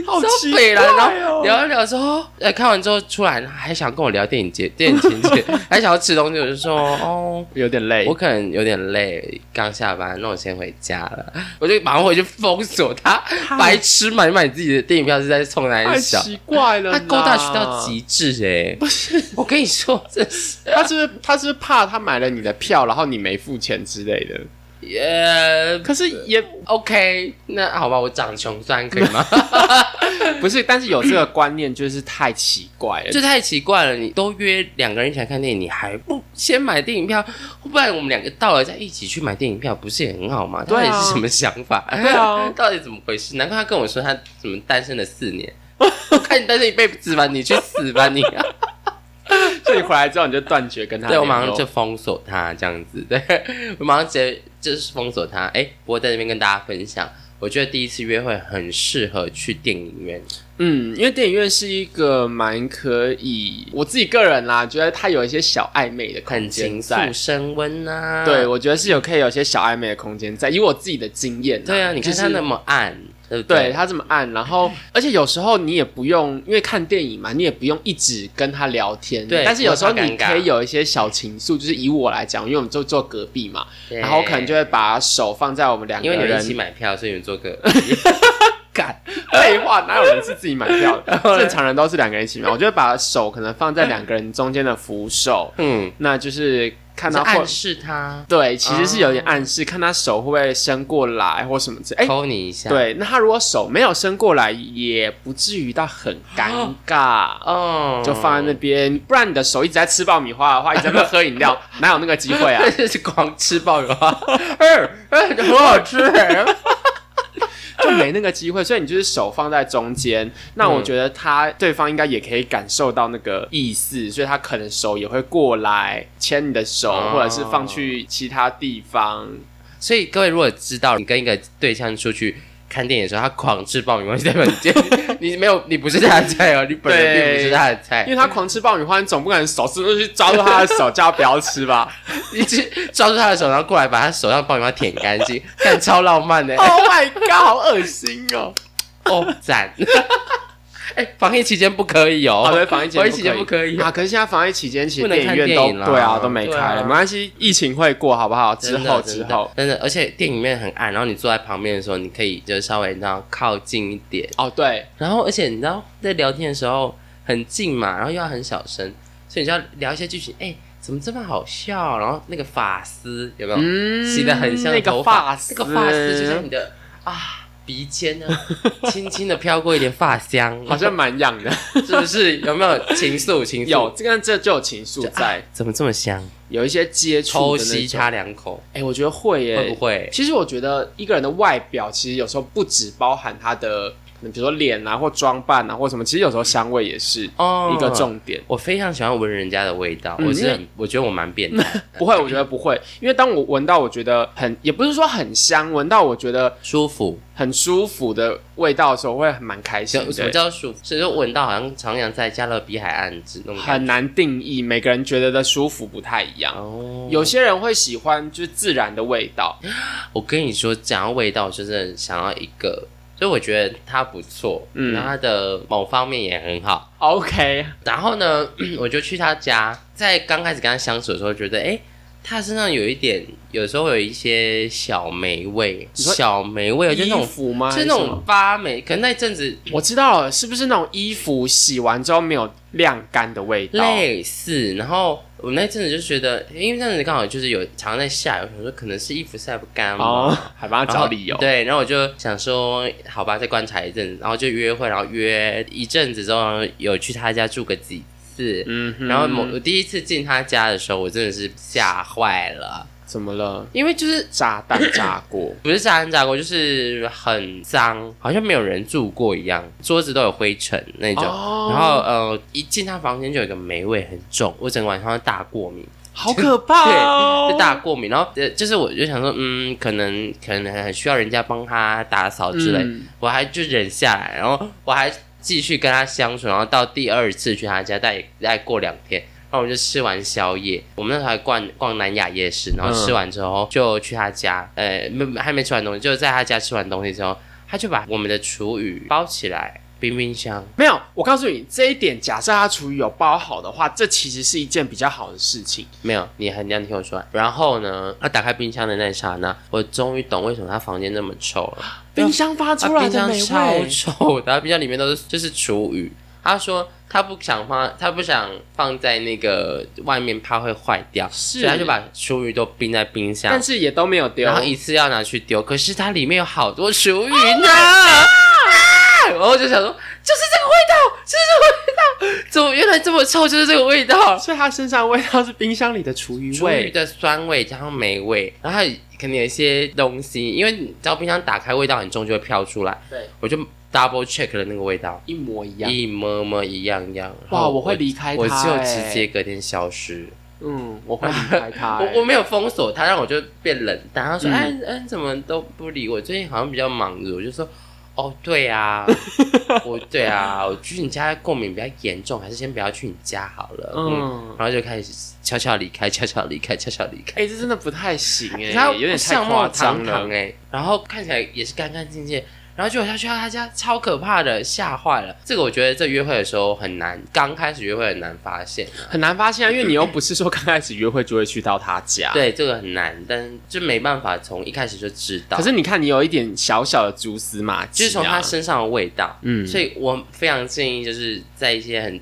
[SPEAKER 1] 超
[SPEAKER 2] 好奇
[SPEAKER 1] 北啦，
[SPEAKER 2] 怪
[SPEAKER 1] 然后
[SPEAKER 2] 哦！
[SPEAKER 1] 聊一聊之后，呃，看完之后出来还想跟我聊电影节、电影情节，还想要吃东西，我就说哦，
[SPEAKER 2] 有点累
[SPEAKER 1] 我。可能有点累，刚下班，那我先回家了。我就马上回去封锁他，白痴买买自己的电影票是在冲哪
[SPEAKER 2] 太
[SPEAKER 1] 一小？
[SPEAKER 2] 奇怪了啦，
[SPEAKER 1] 他勾搭去到极致哎、不是，我跟你说，这是
[SPEAKER 2] 他是不是他是不是怕他买了你的票，然后你没付钱之类的？
[SPEAKER 1] 呃
[SPEAKER 2] 可是也
[SPEAKER 1] OK，那好吧，我长穷酸可以吗？
[SPEAKER 2] 不是，但是有这个观念就是太奇怪了。
[SPEAKER 1] 这太奇怪了，你都约两个人一起来看电影，你还不先买电影票，不然我们两个到了再一起去买电影票，不是也很好吗？到底是什么想法？
[SPEAKER 2] 对啊
[SPEAKER 1] 到底怎么回事？难怪他跟我说他怎么单身了四年，我看你单身一辈子吧，你去死吧你！
[SPEAKER 2] 所以你回来之后你就断绝跟他
[SPEAKER 1] 对我马上就封锁他这样子，对我马上直接就是封锁他。哎，不过在这边跟大家分享。我觉得第一次约会很适合去电影院，
[SPEAKER 2] 嗯，因为电影院是一个蛮可以，我自己个人啦，觉得它有一些小暧昧的空间在
[SPEAKER 1] 情。升温呐、
[SPEAKER 2] 对，我觉得是有可以有一些小暧昧的空间在，以我自己的经验、
[SPEAKER 1] 对啊，你看它那么暗，对不
[SPEAKER 2] 对他这么暗，然后 而且有时候你也不用，因为看电影嘛，你也不用一直跟他聊天。
[SPEAKER 1] 对
[SPEAKER 2] 但是有时候你可以有一些小情愫，就是以我来讲，因为我们就坐隔壁嘛，
[SPEAKER 1] 对
[SPEAKER 2] 然后我可能就会把手放在我们两个人
[SPEAKER 1] 因为你们一起买票，所以你们做个
[SPEAKER 2] 干废话，哪有人是自己买票的？正常人都是两个人一起买。我就会把手可能放在两个人中间的扶手，
[SPEAKER 1] 嗯，
[SPEAKER 2] 那就是看到
[SPEAKER 1] 暗示他
[SPEAKER 2] 对，其实是有点暗示，看他手会不会伸过来或什么之类。哎、
[SPEAKER 1] 抠你一下，，
[SPEAKER 2] 对，那他如果手没有伸过来，也不至于到很尴尬。
[SPEAKER 1] 哦，
[SPEAKER 2] 就放在那边，不然你的手一直在吃爆米花的话，一直在喝饮料，哪有那个机会啊？
[SPEAKER 1] 是光吃爆米花，哎欸，很好吃哎，
[SPEAKER 2] 就没那个机会，所以你就是手放在中间。那我觉得他对方应该也可以感受到那个意思，所以他可能手也会过来牵你的手，
[SPEAKER 1] 哦
[SPEAKER 2] 或者是放去其他地方。
[SPEAKER 1] 所以各位如果知道你跟一个对象出去看电影的时候，他狂吃爆米花在房间，你没有，你不是他的菜哦，你本人并不是他的菜，
[SPEAKER 2] 因为他狂吃爆米花，你总不可能手伸出去抓住他的手，叫他不要吃吧？
[SPEAKER 1] 你去抓住他的手，然后过来把他手上爆米花舔干净，但超浪漫的。
[SPEAKER 2] Oh my god，好恶心哦！
[SPEAKER 1] 哦，赞！哎，防疫期间不可以哦。
[SPEAKER 2] 防疫期
[SPEAKER 1] 间不可以
[SPEAKER 2] 啊。可是现在防疫期间，其实
[SPEAKER 1] 不能看
[SPEAKER 2] 电影院都
[SPEAKER 1] 影
[SPEAKER 2] 对啊都没开了，没关系，疫情会过，好不好？之后之后。
[SPEAKER 1] 真的，而且电影院很暗，然后你坐在旁边的时候，你可以就稍微那样靠近一点，
[SPEAKER 2] 哦，对，
[SPEAKER 1] 然后而且你知道在聊天的时候很近嘛，然后又要很小声，所以你就要聊一些剧情，哎，怎么这么好笑？然后那个发丝有没有？
[SPEAKER 2] 嗯
[SPEAKER 1] 洗的很像
[SPEAKER 2] 那个
[SPEAKER 1] 头发
[SPEAKER 2] 发丝，
[SPEAKER 1] 那个发丝就像你的啊鼻尖呢，轻轻的飘过一点发香，
[SPEAKER 2] 好像蛮痒的。
[SPEAKER 1] 是不是？有没有情愫？情愫
[SPEAKER 2] 有这个这就有情愫在
[SPEAKER 1] 啊，怎么这么香？
[SPEAKER 2] 有一些接触
[SPEAKER 1] 偷
[SPEAKER 2] 的那种。
[SPEAKER 1] 吸他两口，
[SPEAKER 2] 哎，我觉得会耶，
[SPEAKER 1] 会不会？
[SPEAKER 2] 其实我觉得一个人的外表，其实有时候不只包含他的，比如说脸啊，或装扮啊，或什么，其实有时候香味也是
[SPEAKER 1] 哦
[SPEAKER 2] 一个重点。
[SPEAKER 1] 我非常喜欢闻人家的味道，
[SPEAKER 2] 嗯
[SPEAKER 1] 我是很，我觉得我蛮变态，
[SPEAKER 2] 不会，我觉得不会，因为当我闻到我觉得很，也不是说很香，闻到我觉得
[SPEAKER 1] 舒服。
[SPEAKER 2] 很舒服的味道的时候，我会蛮开心
[SPEAKER 1] 什什么
[SPEAKER 2] 的。
[SPEAKER 1] 叫舒服？是说闻到好像徜徉在加勒比海岸之那种感。
[SPEAKER 2] 很难定义，每个人觉得的舒服不太一样。
[SPEAKER 1] 哦，
[SPEAKER 2] 有些人会喜欢就是自然的味道，
[SPEAKER 1] 我跟你说，讲到味道，就是想要一个，所以我觉得他不错，
[SPEAKER 2] 嗯
[SPEAKER 1] 然后他的某方面也很好。
[SPEAKER 2] OK，
[SPEAKER 1] 然后呢，我就去他家，在刚开始跟他相处的时候，觉得哎。诶他身上有一点，有时候有一些小霉味，小霉味，就那
[SPEAKER 2] 衣
[SPEAKER 1] 种
[SPEAKER 2] 服吗？
[SPEAKER 1] 是那种发霉，可能那阵子
[SPEAKER 2] 我知道了，是不是那种衣服洗完之后没有晾干的味道？
[SPEAKER 1] 类似。然后我那阵子就觉得，因为那阵子刚好就是有常在下雨，我想说可能是衣服晒不干嘛，
[SPEAKER 2] 哦，还帮他找理由。
[SPEAKER 1] 对，然后我就想说，好吧，再观察一阵子，然后就约会，然后约一阵子之后，然后有去他家住个几次。
[SPEAKER 2] 嗯哼，
[SPEAKER 1] 然后某我第一次进他家的时候，我真的是吓坏了，
[SPEAKER 2] 怎么了？
[SPEAKER 1] 因为就是
[SPEAKER 2] 炸弹炸过，
[SPEAKER 1] 不是炸弹炸过，就是很脏，好像没有人住过一样，桌子都有灰尘那种。
[SPEAKER 2] 哦
[SPEAKER 1] 然后呃，一进他房间就有一个霉味很重，我整个晚上都大过敏。
[SPEAKER 2] 好可怕哦！
[SPEAKER 1] 就大过敏，然后呃，就是我就想说，嗯，可能可能很需要人家帮他打扫之类，
[SPEAKER 2] 嗯
[SPEAKER 1] 我还就忍下来，然后我还继续跟他相处，然后到第二次去他家，再再过两天，然后我们就吃完宵夜，我们那时候还逛逛南雅夜市，然后吃完之后就去他家，呃，没还没吃完东西，就在他家吃完东西之后，他就把我们的厨余包起来，冰冰箱。
[SPEAKER 2] 没有，我告诉你这一点，假设他厨余有包好的话，这其实是一件比较好的事情。
[SPEAKER 1] 没有，你很你要听我说。然后呢，他打开冰箱的那一刹那，我终于懂为什么他房间那么臭了。
[SPEAKER 2] 冰箱发出来的美
[SPEAKER 1] 超，臭的，他冰箱里面都是就是厨余。他说他不想放，他不想放在那个外面，怕会坏掉，
[SPEAKER 2] 是
[SPEAKER 1] 所以他就把厨余都冰在冰箱
[SPEAKER 2] 但，是也都没有丢
[SPEAKER 1] 然。后一次要拿去丢。可是它里面有好多厨余呢。啊然后我就想说，就是这个味道，就是这个味道，怎么原来这么臭？就是这个味道。
[SPEAKER 2] 所以他身上的味道是冰箱里的厨余
[SPEAKER 1] 厨余
[SPEAKER 2] 味。
[SPEAKER 1] 的酸味加上霉味，然后还有可能有一些东西，因为你知道冰箱打开味道很重就会飘出来，
[SPEAKER 2] 对，
[SPEAKER 1] 我就 double check 了那个味道，
[SPEAKER 2] 一模一样。
[SPEAKER 1] 一模模一样一样。
[SPEAKER 2] 哇，我会离开他、
[SPEAKER 1] 我就
[SPEAKER 2] 欸
[SPEAKER 1] 直接，隔天消失。
[SPEAKER 2] 嗯，我会离开他、欸。
[SPEAKER 1] 我我没有封锁他，让我就变冷淡。他说：“
[SPEAKER 2] 嗯
[SPEAKER 1] 哎哎，你怎么都不理我？最近好像比较忙着。”我就说：“哦，对啊，我对啊，我去你家过敏比较严重，还是先不要去你家好了。”嗯，
[SPEAKER 2] 嗯，
[SPEAKER 1] 然后就开始悄悄离开，悄悄离开，悄悄离开。
[SPEAKER 2] 哎、这真的不太行哎、
[SPEAKER 1] 欸
[SPEAKER 2] 有点太夸张了。
[SPEAKER 1] 哎，然后看起来也是干干净净，然后结果他去到他家超可怕的，吓坏了。这个我觉得在约会的时候很难，刚开始约会很难发现。
[SPEAKER 2] 很难发现啊，因为你又不是说刚开始约会就会去到他家。。
[SPEAKER 1] 对，这个很难，但就没办法从一开始就知道。
[SPEAKER 2] 可是你看，你有一点小小的蛛丝马迹、
[SPEAKER 1] 就是从他身上的味道，
[SPEAKER 2] 嗯，
[SPEAKER 1] 所以我非常建议，就是在一些很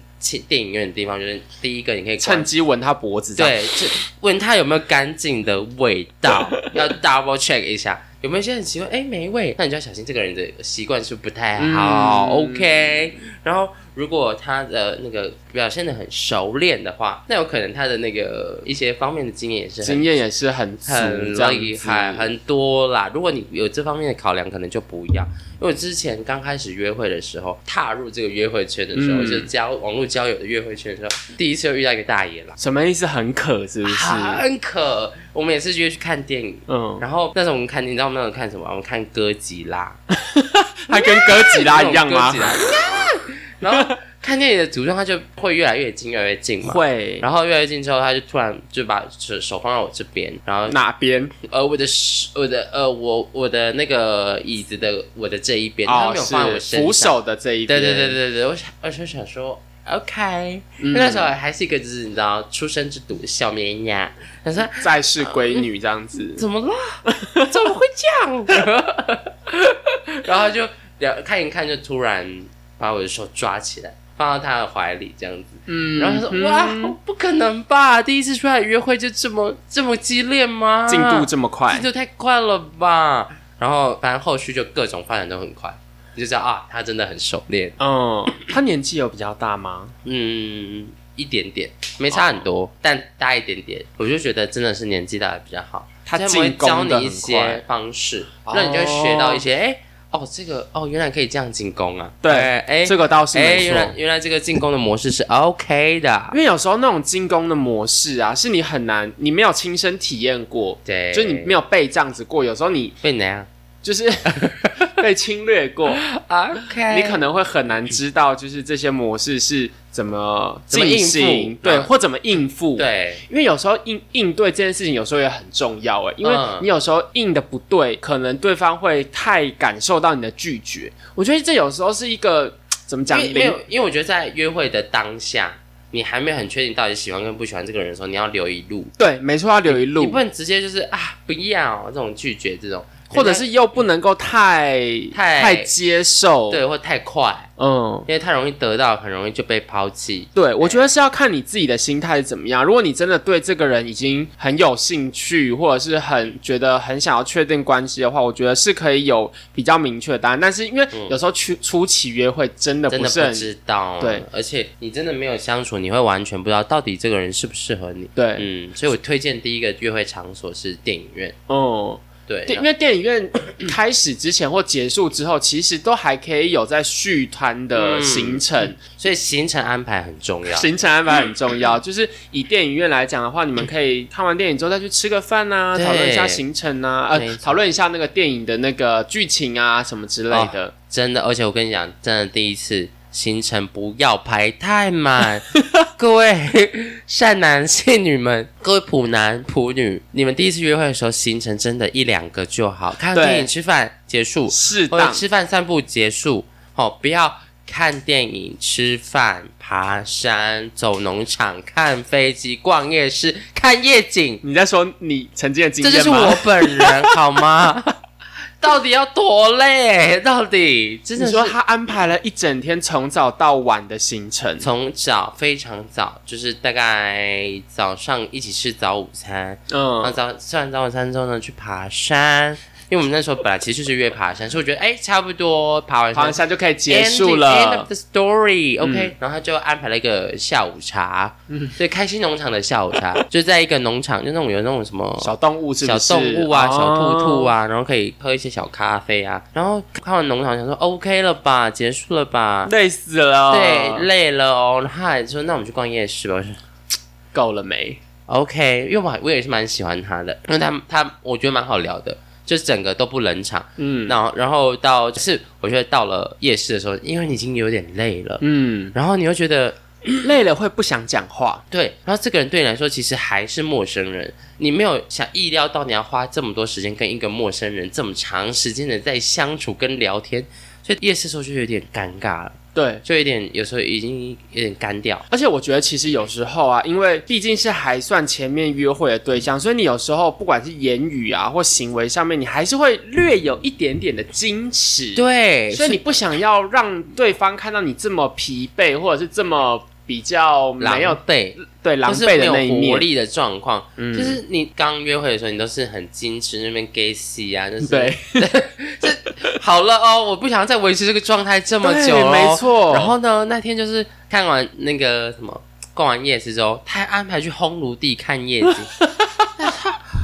[SPEAKER 1] 电影院的地方，就是第一个你可以
[SPEAKER 2] 趁机闻他脖子。
[SPEAKER 1] 对，就闻他有没有干净的味道，要 double check 一下。有没有一些很奇怪？哎，没味，那你就要小心这个人的习惯是不太好、
[SPEAKER 2] 嗯
[SPEAKER 1] o k 然后如果他的那个表现的很熟练的话，那有可能他的那个一些方面的经验也是很
[SPEAKER 2] 经验也是很足
[SPEAKER 1] 很厉害，很多啦。如果你有这方面的考量，可能就不一样。因为我之前刚开始约会的时候，踏入这个约会圈的时候，
[SPEAKER 2] 嗯
[SPEAKER 1] 就交网络交友的约会圈的时候，第一次就遇到一个大爷啦，
[SPEAKER 2] 什么意思？很渴是不是？
[SPEAKER 1] 很渴。我们也是约去看电影。
[SPEAKER 2] 嗯，
[SPEAKER 1] 然后那时候我们看，你知道我们那时候看什么？我们看哥吉拉，
[SPEAKER 2] 还跟哥吉拉一样吗
[SPEAKER 1] 哥吉？拉然后看电影的途中，他就会越来越近，越来越近嘛。
[SPEAKER 2] 会，
[SPEAKER 1] 然后越来越近之后，他就突然就把手手放到我这边，然后
[SPEAKER 2] 哪边？
[SPEAKER 1] 呃，我的手，我的呃，我我的那个椅子的我的这一边，他
[SPEAKER 2] 哦，
[SPEAKER 1] 没有放在我
[SPEAKER 2] 是
[SPEAKER 1] 身上。
[SPEAKER 2] 扶手的这一边。
[SPEAKER 1] 对对对对对，我想我就想说，OK，、
[SPEAKER 2] 嗯
[SPEAKER 1] 那时候还是一个就是你知道出生之犊的小绵羊，他说
[SPEAKER 2] 再世闺女这样子。
[SPEAKER 1] 怎么了？怎么会这样？然后就聊看一看，就突然把我的手抓起来，放到他的怀里这样子。
[SPEAKER 2] 嗯
[SPEAKER 1] 然后他说：“哇，不可能吧？第一次出来约会就这么这么激烈吗？
[SPEAKER 2] 进度这么快
[SPEAKER 1] 进，度太快了吧？”然后反正后续就各种发展都很快，你就知道啊，他真的很熟练。
[SPEAKER 2] 嗯，他年纪有比较大吗？
[SPEAKER 1] 嗯，一点点，没差很多，但大一点点。我就觉得真的是年纪大的比较好，
[SPEAKER 2] 他
[SPEAKER 1] 会教你一些方式，
[SPEAKER 2] 哦
[SPEAKER 1] 那你就会学到一些，哎、哦，这个哦，原来可以这样进攻啊，
[SPEAKER 2] 对
[SPEAKER 1] 哎，哎
[SPEAKER 2] 这个倒是
[SPEAKER 1] 哎，
[SPEAKER 2] 没
[SPEAKER 1] 原来
[SPEAKER 2] 错。
[SPEAKER 1] 原来这个进攻的模式是 OK 的，
[SPEAKER 2] 因为有时候那种进攻的模式啊，是你很难，你没有亲身体验过，
[SPEAKER 1] 对，
[SPEAKER 2] 就是你没有被这样子过。有时候你
[SPEAKER 1] 被哪样
[SPEAKER 2] 就是 被侵略过
[SPEAKER 1] ，？OK，
[SPEAKER 2] 你可能会很难知道，就是这些模式是怎么进
[SPEAKER 1] 怎么应
[SPEAKER 2] 行，对，
[SPEAKER 1] 嗯
[SPEAKER 2] 或怎么应付。，
[SPEAKER 1] 对
[SPEAKER 2] 因为有时候应应对这件事情，有时候也很重要哎，因为
[SPEAKER 1] 嗯
[SPEAKER 2] 你有时候应的不对，可能对方会太感受到你的拒绝。我觉得这有时候是一个怎么讲？
[SPEAKER 1] 因为因为我觉得在约会的当下，你还没有很确定到底喜欢跟不喜欢这个人的时候，你要留一路，
[SPEAKER 2] 对，没错，要留一路
[SPEAKER 1] 你不，能直接就是啊不要这种拒绝这种，
[SPEAKER 2] 或者是又不能够太
[SPEAKER 1] 太
[SPEAKER 2] 太接受。
[SPEAKER 1] 对，或太快，
[SPEAKER 2] 嗯，
[SPEAKER 1] 因为太容易得到，很容易就被抛弃。
[SPEAKER 2] 对，我觉得是要看你自己的心态是怎么样。如果你真的对这个人已经很有兴趣，或者是很觉得很想要确定关系的话，我觉得是可以有比较明确的答案。但是因为有时候初初期约会真的
[SPEAKER 1] 真的不
[SPEAKER 2] 不是很
[SPEAKER 1] 知道，
[SPEAKER 2] 对，
[SPEAKER 1] 而且你真的没有相处，你会完全不知道到底这个人适不适合你。
[SPEAKER 2] 对，
[SPEAKER 1] 嗯，所以我推荐第一个约会场所是电影院。
[SPEAKER 2] 嗯。
[SPEAKER 1] 对，
[SPEAKER 2] 因为电影院开始之前或结束之后，其实都还可以有在续摊的
[SPEAKER 1] 嗯
[SPEAKER 2] 行程，
[SPEAKER 1] 所以行程安排很重要。
[SPEAKER 2] 行程安排很重要。就是以电影院来讲的话，你们可以看完电影之后再去吃个饭啊，讨论一下行程啊，呃，讨论一下那个电影的那个剧情啊什么之类的。
[SPEAKER 1] 真的，而且我跟你讲，真的第一次行程不要排太满，各位善男信女们，各位普男普女，你们第一次约会的时候，行程真的一两个就好，看
[SPEAKER 2] 对
[SPEAKER 1] 电影、吃饭结束，或者
[SPEAKER 2] 适当，
[SPEAKER 1] 吃饭散步结束，哦，不要看电影、吃饭、爬山、走农场、看飞机、逛夜市、看夜景，
[SPEAKER 2] 你在说你曾经的经验吗？
[SPEAKER 1] 这就是我本人，好吗？到底要多累？到底真的
[SPEAKER 2] 说他安排了一整天从早到晚的行程，
[SPEAKER 1] 从早非常早，就是大概早上一起吃早午餐，然后
[SPEAKER 2] 嗯，
[SPEAKER 1] 早吃完早午餐之后呢，去爬山。因为我们那时候本来其实就是约爬山，所以我觉得哎，差不多爬完
[SPEAKER 2] 爬完
[SPEAKER 1] 山
[SPEAKER 2] 山就可以结束
[SPEAKER 1] End
[SPEAKER 2] 了
[SPEAKER 1] of。the story，OK，、
[SPEAKER 2] 嗯
[SPEAKER 1] 然后他就安排了一个下午茶，嗯，对开心农场的下午茶，就在一个农场，就那种有那种什么
[SPEAKER 2] 小动物是不
[SPEAKER 1] 小？动物啊、
[SPEAKER 2] 哦
[SPEAKER 1] 小兔兔，啊，然后可以喝一些小咖啡啊，然后看完农场想说 OK 了吧，结束了吧，
[SPEAKER 2] 累死了。
[SPEAKER 1] 对，，累了哦，然后他还说那我们去逛夜市吧，我说
[SPEAKER 2] 够了没
[SPEAKER 1] ？OK，因为我还我也是蛮喜欢他的，因为他他我觉得蛮好聊的，就是整个都不冷场，
[SPEAKER 2] 嗯。
[SPEAKER 1] 然后然后到就是我觉得到了夜市的时候，因为你已经有点累了，
[SPEAKER 2] 嗯，
[SPEAKER 1] 然后你又觉得
[SPEAKER 2] 累了会不想讲话。
[SPEAKER 1] 对，然后这个人对你来说其实还是陌生人，你没有想意料到你要花这么多时间跟一个陌生人这么长时间的在相处跟聊天，所以夜市的时候就有点尴尬了，
[SPEAKER 2] 对，
[SPEAKER 1] 就有点有时候已经有点干掉。
[SPEAKER 2] 而且我觉得其实有时候啊，因为毕竟是还算前面约会的对象，所以你有时候不管是言语啊或行为上面，你还是会略有一点点的矜持。，
[SPEAKER 1] 对，
[SPEAKER 2] 所以你不想要让对方看到你这么疲惫，或者是这么比较
[SPEAKER 1] 狼
[SPEAKER 2] 没有
[SPEAKER 1] 狈，
[SPEAKER 2] 对狼
[SPEAKER 1] 就是
[SPEAKER 2] 狈的那
[SPEAKER 1] 没有活。力的状况。
[SPEAKER 2] 嗯
[SPEAKER 1] 就是你刚约会的时候，你都是很矜持，那边 gay 戏啊，就是
[SPEAKER 2] 对，
[SPEAKER 1] 好了哦，我不想再维持这个状态这么久
[SPEAKER 2] 没错
[SPEAKER 1] 然后呢，那天就是看完那个什么逛完夜市之后，他还安排去烘炉地看夜景。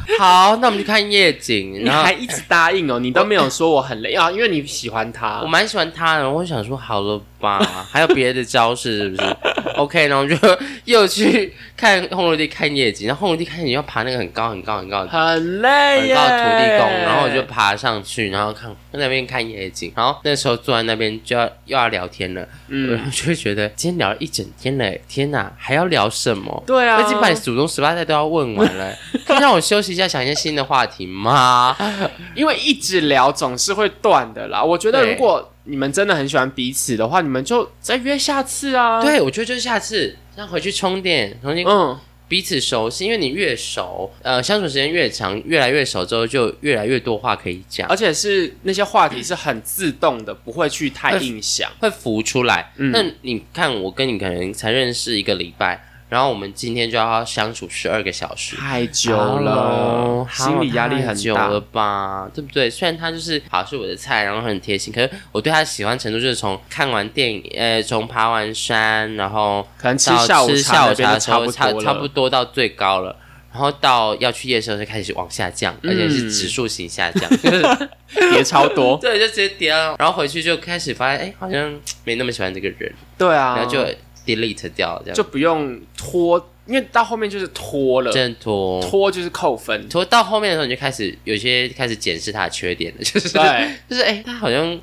[SPEAKER 1] 好，那我们去看夜景，
[SPEAKER 2] 你
[SPEAKER 1] 然后
[SPEAKER 2] 还一直答应哦，你都没有说我很累啊，因为你喜欢他
[SPEAKER 1] 我。蛮喜欢他的，我想说好了吧，还有别的招式是不是？OK，然后我就又去看红楼地看夜景，然后红楼地看夜景要爬那个很高很高很高的
[SPEAKER 2] 很累耶，
[SPEAKER 1] 很高的土地公，然后我就爬上去，然后看在那边看夜景，然后那时候坐在那边就要又要聊天了，
[SPEAKER 2] 嗯，
[SPEAKER 1] 然后就会觉得今天聊了一整天嘞，天哪，还要聊什么？
[SPEAKER 2] 对啊，
[SPEAKER 1] 我已经把你祖宗十八代都要问完了，可以让我休息一下，想一些新的话题吗？
[SPEAKER 2] 因为一直聊总是会断的啦。我觉得如果你们真的很喜欢彼此的话，你们就再约下次啊。，
[SPEAKER 1] 对，我觉得就是下次让回去充电，重新
[SPEAKER 2] 嗯，
[SPEAKER 1] 彼此熟悉，因为你越熟，呃，相处时间越长，越来越熟之后，就越来越多话可以讲，
[SPEAKER 2] 而且是那些话题是很自动的，不会去太硬想。
[SPEAKER 1] 会浮出来。
[SPEAKER 2] 嗯
[SPEAKER 1] 那你看，我跟你可能才认识一个礼拜，然后我们今天就要相处十二个小时。
[SPEAKER 2] 太久了，心理压力很大
[SPEAKER 1] 久了。吧？对不对？虽然他就是好是我的菜，然后很贴心，可是我对他的喜欢程度就是从看完电影，呃，从爬完山，然后
[SPEAKER 2] 可能吃
[SPEAKER 1] 到
[SPEAKER 2] 下午
[SPEAKER 1] 吃下午
[SPEAKER 2] 茶
[SPEAKER 1] 的时候，
[SPEAKER 2] 差不多，
[SPEAKER 1] 差差不多到最高了。然后到要去夜市的时候就开始往下降，而且是指数型下降，就是
[SPEAKER 2] 叠超多。
[SPEAKER 1] 对，就直接跌了，然后回去就开始发现，哎，好像没那么喜欢这个人，
[SPEAKER 2] 对啊，
[SPEAKER 1] 然后就 delete 掉，这样
[SPEAKER 2] 就不用拖，因为到后面就是拖了，
[SPEAKER 1] 真拖。
[SPEAKER 2] 拖就是扣分。
[SPEAKER 1] 拖到后面的时候，你就开始有些开始检视他的缺点了，就是
[SPEAKER 2] 对，
[SPEAKER 1] 就是哎、他好像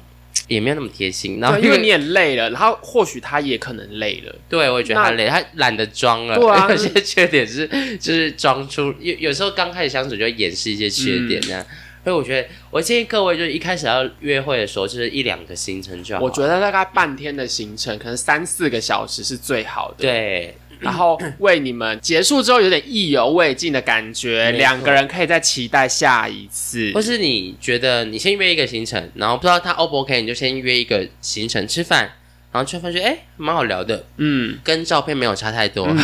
[SPEAKER 1] 也没有那么贴心，然后
[SPEAKER 2] 对，因为你也累了，然后或许他也可能累了。
[SPEAKER 1] 对我也觉得他累，他懒得装了。
[SPEAKER 2] 对啊
[SPEAKER 1] 有些缺点是就是装出，有有时候刚开始相处就会掩饰一些缺点
[SPEAKER 2] 嗯
[SPEAKER 1] 这样。所以我觉得，我建议各位就是一开始要约会的时候，就是一两个行程就好。
[SPEAKER 2] 我觉得大概半天的行程，可能三四个小时是最好的。，
[SPEAKER 1] 对，
[SPEAKER 2] 然后为你们结束之后有点意犹未尽的感觉，两个人可以再期待下一次
[SPEAKER 1] 或。是你觉得你先约一个行程，然后不知道他 O 不 OK，你就先约一个行程吃饭，然后吃饭觉得哎蛮好聊的，
[SPEAKER 2] 嗯，
[SPEAKER 1] 跟照片没有差太多。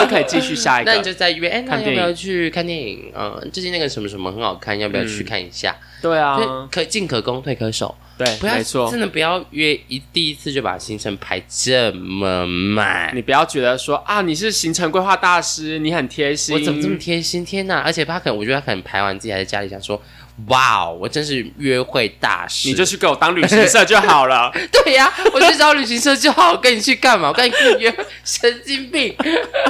[SPEAKER 2] 就可以继续下一个
[SPEAKER 1] 那你。就再约，哎，那要不要去看电影？嗯，最近那个什么什么很好看，要不要去看一下？
[SPEAKER 2] 对啊，
[SPEAKER 1] 可进可攻，退可守，
[SPEAKER 2] 对，
[SPEAKER 1] 不要
[SPEAKER 2] 没错。
[SPEAKER 1] 真的不要约一第一次就把行程排这么满。
[SPEAKER 2] 你不要觉得说啊，你是行程规划大师，你很贴心。
[SPEAKER 1] 我怎么这么贴心？天哪！而且他可能，我觉得他可能排完自己还在家里想说，哇哦，我真是约会大师。
[SPEAKER 2] 你就去给我当旅行社就好了。
[SPEAKER 1] 对呀、我去找旅行社就好，我跟你去干嘛？我跟你去约，神经病，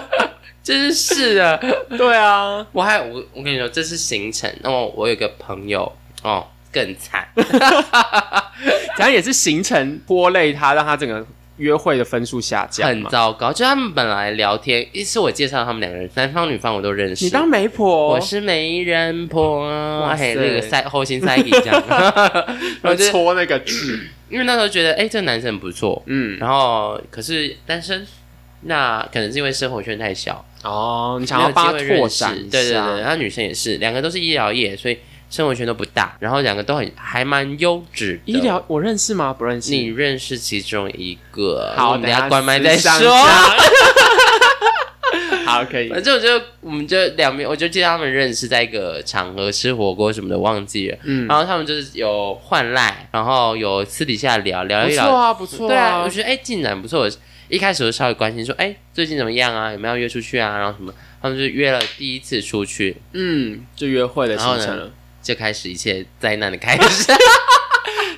[SPEAKER 1] 真是的。
[SPEAKER 2] 对啊，
[SPEAKER 1] 我还我我跟你说，这是行程。那么我有个朋友哦，更惨，
[SPEAKER 2] 这样也是行程拖累他，让他整个约会的分数下降
[SPEAKER 1] 很。糟糕。就他们本来聊天，一是我介绍他们两个人，男方女方我都认识。
[SPEAKER 2] 你当媒婆，
[SPEAKER 1] 我是媒人婆，
[SPEAKER 2] 哇塞。
[SPEAKER 1] 还有那个塞后心塞给这样，然后就
[SPEAKER 2] 搓那个痣，
[SPEAKER 1] 因为那时候觉得，哎、这个男生不错，
[SPEAKER 2] 嗯，
[SPEAKER 1] 然后可是单身，那可能是因为生活圈太小，
[SPEAKER 2] 哦，你想要帮他
[SPEAKER 1] 会认识。
[SPEAKER 2] 拓展，
[SPEAKER 1] 对对对，然后女生也是，两个都是医疗业，所以生活圈都不大，然后两个都很还蛮优质的。
[SPEAKER 2] 医疗我认识吗？不认识。
[SPEAKER 1] 你认识其中一个，
[SPEAKER 2] 好，
[SPEAKER 1] 我们等下关麦再说。
[SPEAKER 2] 讲 好，可以。
[SPEAKER 1] 反正我就我们就两边，我就记得他们认识在一个场合吃火锅什么的，忘记了。
[SPEAKER 2] 嗯，
[SPEAKER 1] 然后他们就是有换赖，然后有私底下聊聊一聊。
[SPEAKER 2] 不错啊，不错
[SPEAKER 1] 对啊，我觉得哎进展不错。我一开始我稍微关心说，哎最近怎么样啊？有没有要约出去啊？然后什么？他们就约了第一次出去，
[SPEAKER 2] 嗯，就约会的行程了。
[SPEAKER 1] 就开始一切灾难的开始。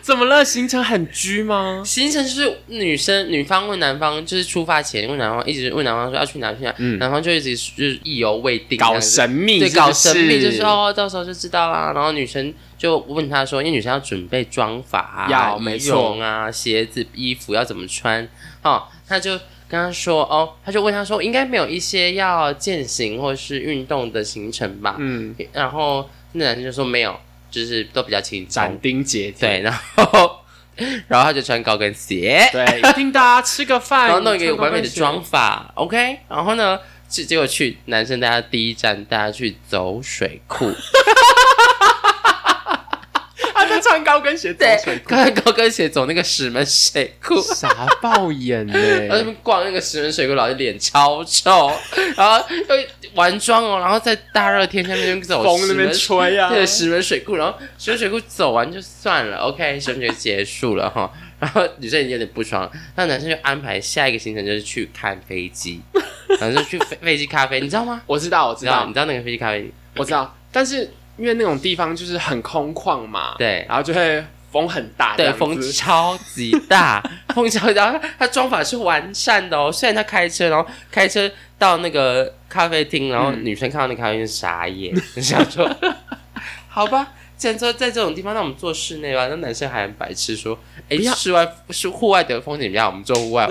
[SPEAKER 2] 怎么了？行程很拘吗？
[SPEAKER 1] 行程就是女生女方问男方，就是出发前问男方，一直问男方说要去哪去哪，
[SPEAKER 2] 嗯
[SPEAKER 1] 男方就一直就是意犹未定，
[SPEAKER 2] 搞神秘，
[SPEAKER 1] 对，搞神秘，
[SPEAKER 2] 是
[SPEAKER 1] 就是哦，到时候就知道啦。然后女生就问他说，因为女生要准备妆发啊、
[SPEAKER 2] 要没
[SPEAKER 1] 仪
[SPEAKER 2] 错
[SPEAKER 1] 容啊、鞋子、衣服要怎么穿，哦，他就跟他说，哦，他就问他说，应该没有一些要践行或是运动的行程吧？
[SPEAKER 2] 嗯，
[SPEAKER 1] 然后那男生就说没有，就是都比较轻
[SPEAKER 2] 斩。钉截铁。
[SPEAKER 1] 对，然后然后他就穿高跟鞋，
[SPEAKER 2] 对，一定大家吃个饭，
[SPEAKER 1] 然后弄一个完美的妆法，OK，然后呢，结结果去男生带他第一站带他去走水库，
[SPEAKER 2] 穿高跟鞋走
[SPEAKER 1] 对
[SPEAKER 2] 水，库，
[SPEAKER 1] 看高跟鞋走那个石门水库，
[SPEAKER 2] 傻爆眼呢、
[SPEAKER 1] 然 后他们逛那个石门水库，老师脸超臭，然后又完妆哦，然后在大热天下面走
[SPEAKER 2] 风那边吹啊，
[SPEAKER 1] 对，石门水库，然后石门水库走完就算了，OK，什么就结束了哈。然后女生已经有点不爽，那男生就安排下一个行程就是去看飞机，然后就去飞飞机咖啡，你知道吗？
[SPEAKER 2] 我知道，我知道。
[SPEAKER 1] 知道你，知道那个飞机咖啡？
[SPEAKER 2] 我知道，但是因为那种地方就是很空旷嘛，
[SPEAKER 1] 对
[SPEAKER 2] 然后就会风很大，
[SPEAKER 1] 对，风超级大，风超级大。他他妆法是完善的哦，虽然他开车，然后开车到那个咖啡厅，然后
[SPEAKER 2] 嗯
[SPEAKER 1] 女生看到那咖啡厅傻眼，就 想说，好吧。既然说在这种地方，那我们做室内吧。那男生还很白痴说：“哎、室外是户外的风景比较好，我们做户外。”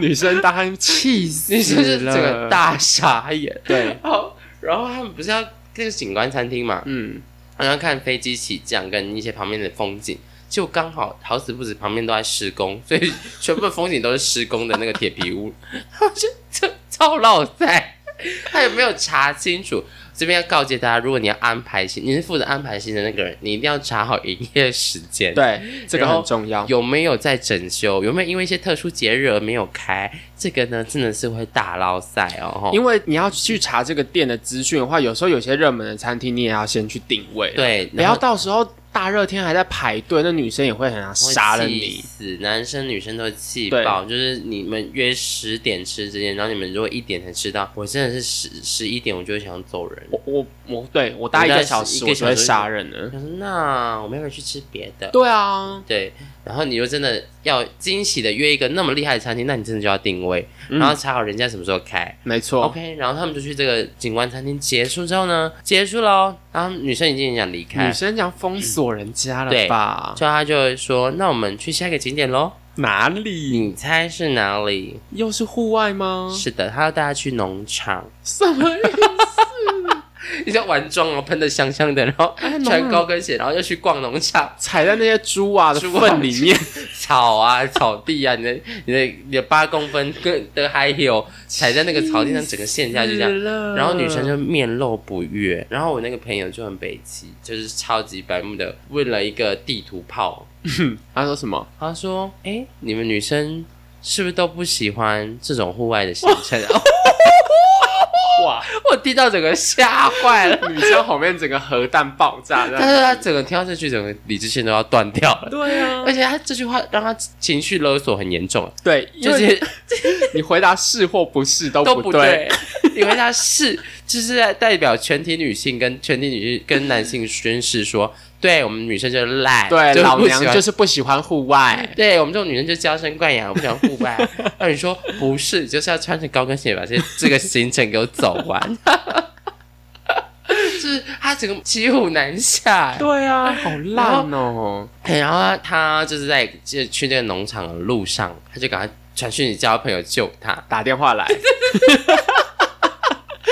[SPEAKER 2] 女生当然气死了，
[SPEAKER 1] 女生是整个大傻眼。
[SPEAKER 2] 对，
[SPEAKER 1] 然后，然后他们不是要这个景观餐厅嘛，
[SPEAKER 2] 嗯，
[SPEAKER 1] 然后看飞机起降跟一些旁边的风景，就刚好好死不死旁边都在施工，所以全部的风景都是施工的那个铁皮屋，我就这超老塞。他也没有查清楚？这边要告诫大家，如果你要安排新，你是负责安排行程的那个人，你一定要查好营业时间，，
[SPEAKER 2] 对，这个很重要。
[SPEAKER 1] 有没有在整修，有没有因为一些特殊节日而没有开，这个呢真的是会大捞赛哦。
[SPEAKER 2] 因为你要去查这个店的资讯的话，有时候有些热门的餐厅你也要先去定位，，
[SPEAKER 1] 对，
[SPEAKER 2] 不要到时候大热天还在排队，那女生也会很想杀了你。
[SPEAKER 1] 死，男生女生都会气爆。就是你们约十点吃之间，然后你们如果一点才吃到，我真的是十十一点我就会想走人。
[SPEAKER 2] 我我我对我搭一个小时，
[SPEAKER 1] 一个小时
[SPEAKER 2] 我就会杀人了
[SPEAKER 1] 我。说那我们要不要去吃别的？
[SPEAKER 2] 对啊，
[SPEAKER 1] 对，然后你又真的要惊喜的约一个那么厉害的餐厅，那你真的就要定位，
[SPEAKER 2] 嗯
[SPEAKER 1] 然后查好人家什么时候开。
[SPEAKER 2] 没错。
[SPEAKER 1] OK，然后他们就去这个景观餐厅，结束之后呢，结束喽，然后女生已经想离开
[SPEAKER 2] 女，生想封锁人家了
[SPEAKER 1] 对
[SPEAKER 2] 吧？
[SPEAKER 1] 就他就会说，那我们去下一个景点喽。
[SPEAKER 2] 哪里？
[SPEAKER 1] 你猜是哪里？
[SPEAKER 2] 又是户外吗？
[SPEAKER 1] 是的，他要带他去农场，
[SPEAKER 2] 什么意
[SPEAKER 1] 你就玩妆哦，喷的香香的，然后穿高跟鞋，然后又去逛农场，
[SPEAKER 2] 踩在那些猪啊的
[SPEAKER 1] 猪啊
[SPEAKER 2] 粪里面，
[SPEAKER 1] 草啊、草地啊，你的、你的、你的八公分跟的还有踩在那个草地上，整个陷下去这样。然后女生就面露不悦，然后我那个朋友就很北齐，就是超级白目的问了一个地图炮，
[SPEAKER 2] 他说什么？
[SPEAKER 1] 他说：“哎，你们女生是不是都不喜欢这种户外的行程？”
[SPEAKER 2] 哇！
[SPEAKER 1] 我听到整个吓坏了。
[SPEAKER 2] 女生后面整个核弹爆炸。
[SPEAKER 1] 但是他整个听到这句，整个理智线都要断掉了。
[SPEAKER 2] 对啊
[SPEAKER 1] 而且他这句话让他情绪勒索很严重，
[SPEAKER 2] 对，
[SPEAKER 1] 就是
[SPEAKER 2] 你回答是或不是都
[SPEAKER 1] 都
[SPEAKER 2] 不
[SPEAKER 1] 不对，因为他是 就是在代表全体女性跟全体女性跟男性宣誓说，对我们女生就是烂，
[SPEAKER 2] 对，
[SPEAKER 1] 就
[SPEAKER 2] 老娘就是不喜欢户外。
[SPEAKER 1] 对我们这种女生就娇生惯养，不喜欢户外。那你说不是，就是要穿着高跟鞋把这这个行程给我走完。就是他整个骑虎难下，
[SPEAKER 2] 对啊，好烂哦！
[SPEAKER 1] 哎然后他他就是在就去那个农场的路上，他就赶快传讯息叫他朋友救他。
[SPEAKER 2] 打电话来，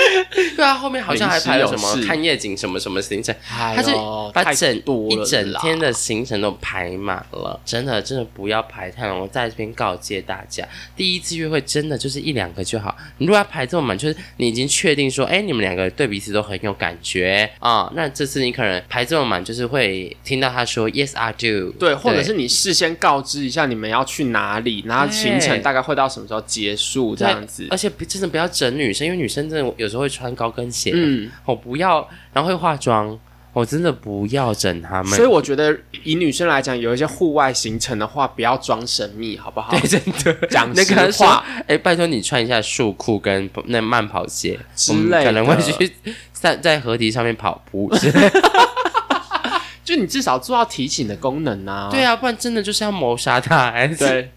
[SPEAKER 1] 对啊，后面好像还排了什么看夜景什么什么行程，
[SPEAKER 2] 他
[SPEAKER 1] 他就把整一
[SPEAKER 2] 一
[SPEAKER 1] 整天的行程都排满了。真的真的不要排太满，我在这边告诫大家，第一次约会真的就是一两个就好。你如果要排这么满，就是你已经确定说，哎，你们两个对彼此都很有感觉啊、那这次你可能排这么满，就是会听到他说 Yes I do，
[SPEAKER 2] 对，或者是你事先告知一下你们要去哪里，然后行程大概会到什么时候结束这样子
[SPEAKER 1] 而。且不真的不要整女生，因为女生真的有时候会穿高跟鞋，
[SPEAKER 2] 嗯，
[SPEAKER 1] 我不要，然后会化妆，我真的不要整他们。
[SPEAKER 2] 所以我觉得以女生来讲，有一些户外行程的话，不要装神秘，好不好？
[SPEAKER 1] 对，真的
[SPEAKER 2] 讲实话，
[SPEAKER 1] 哎、拜托你穿一下束裤跟那慢跑鞋，
[SPEAKER 2] 之类的
[SPEAKER 1] 可能会去在在河堤上面跑步。
[SPEAKER 2] 就你至少做到提醒的功能啊。
[SPEAKER 1] 对啊，不然真的就是要谋杀他。还是，
[SPEAKER 2] 对，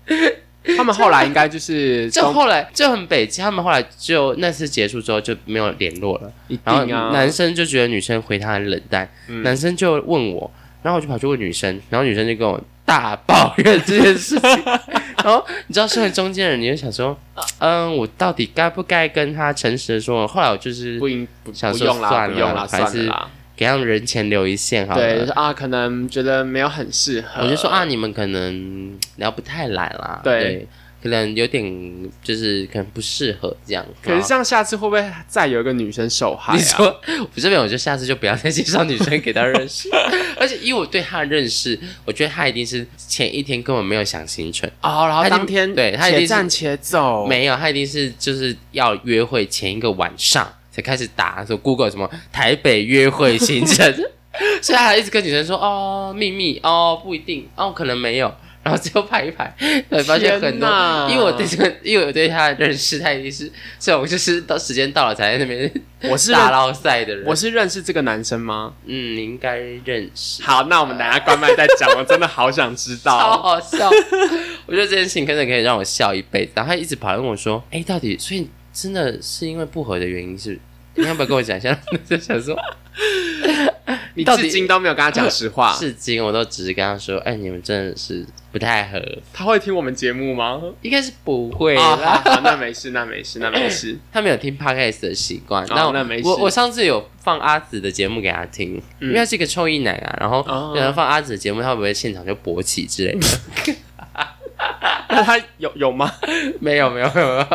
[SPEAKER 2] 他们后来应该就是都
[SPEAKER 1] 就后来就很北京，他们后来就那次结束之后就没有联络了。
[SPEAKER 2] 一
[SPEAKER 1] 然后男生就觉得女生回他很冷淡，
[SPEAKER 2] 嗯
[SPEAKER 1] 男生就问我，然后我就跑去问女生，然后女生就跟我大抱怨这件事情。然后你知道，身为中间人，你就想说，嗯，我到底该不该跟他诚实的说？后来我就是
[SPEAKER 2] 不应不
[SPEAKER 1] 想说算了
[SPEAKER 2] 不用啦，
[SPEAKER 1] 还是
[SPEAKER 2] 算了啦。
[SPEAKER 1] 给他们人前留一线好了。
[SPEAKER 2] 对，就是啊，可能觉得没有很适合。
[SPEAKER 1] 我就说啊，你们可能聊不太来啦。
[SPEAKER 2] 对
[SPEAKER 1] 可能有点就是可能不适合这样。
[SPEAKER 2] 可是这样下次会不会再有一个女生受害、啊？
[SPEAKER 1] 你说我这边我就下次就不要再介绍女生给他认识，而且以我对他的认识，我觉得他一定是前一天根本没有想行程，
[SPEAKER 2] 哦，然后当天
[SPEAKER 1] 对他一定是
[SPEAKER 2] 且战且走，
[SPEAKER 1] 没有，他一定是就是要约会前一个晚上才开始打说 Google 什么台北约会行程，所以他还一直跟女生说哦秘密哦不一定哦可能没有，然后最后排一排，对，发现很多，因为我对这个，因为我对他的认识，他一定是这种就是到时间到了才在那边
[SPEAKER 2] 我是
[SPEAKER 1] 大
[SPEAKER 2] 认
[SPEAKER 1] 捞赛的人。
[SPEAKER 2] 我是认识这个男生吗？
[SPEAKER 1] 嗯，你应该认识，
[SPEAKER 2] 好，那我们等下关麦再讲，我真的好想知
[SPEAKER 1] 超
[SPEAKER 2] 道。
[SPEAKER 1] 好笑。我觉得这件事情真的可以让我笑一辈子。然后他一直跑来问我说：“哎，到底所以真的是因为不合的原因是？你要不要跟我讲一下？”我 就想说，
[SPEAKER 2] 你
[SPEAKER 1] 到底
[SPEAKER 2] 至今都没有跟他讲实话，
[SPEAKER 1] 至今我都只是跟他说：“哎，你们真的是不太合。
[SPEAKER 2] 他会听我们节目吗？”
[SPEAKER 1] 应该是不会
[SPEAKER 2] 啊，
[SPEAKER 1] 啦。
[SPEAKER 2] 好，好那没事，那没事，那没事。
[SPEAKER 1] 他没有听 podcast 的习惯，
[SPEAKER 2] 那没事
[SPEAKER 1] 我我上次有放阿紫的节目给他听，
[SPEAKER 2] 嗯
[SPEAKER 1] 因为他是一个臭衣男啊，然后
[SPEAKER 2] 哦
[SPEAKER 1] 有人放阿紫的节目，他会不会现场就勃起之类的？
[SPEAKER 2] 那他有有吗？
[SPEAKER 1] 没有没有没有，没有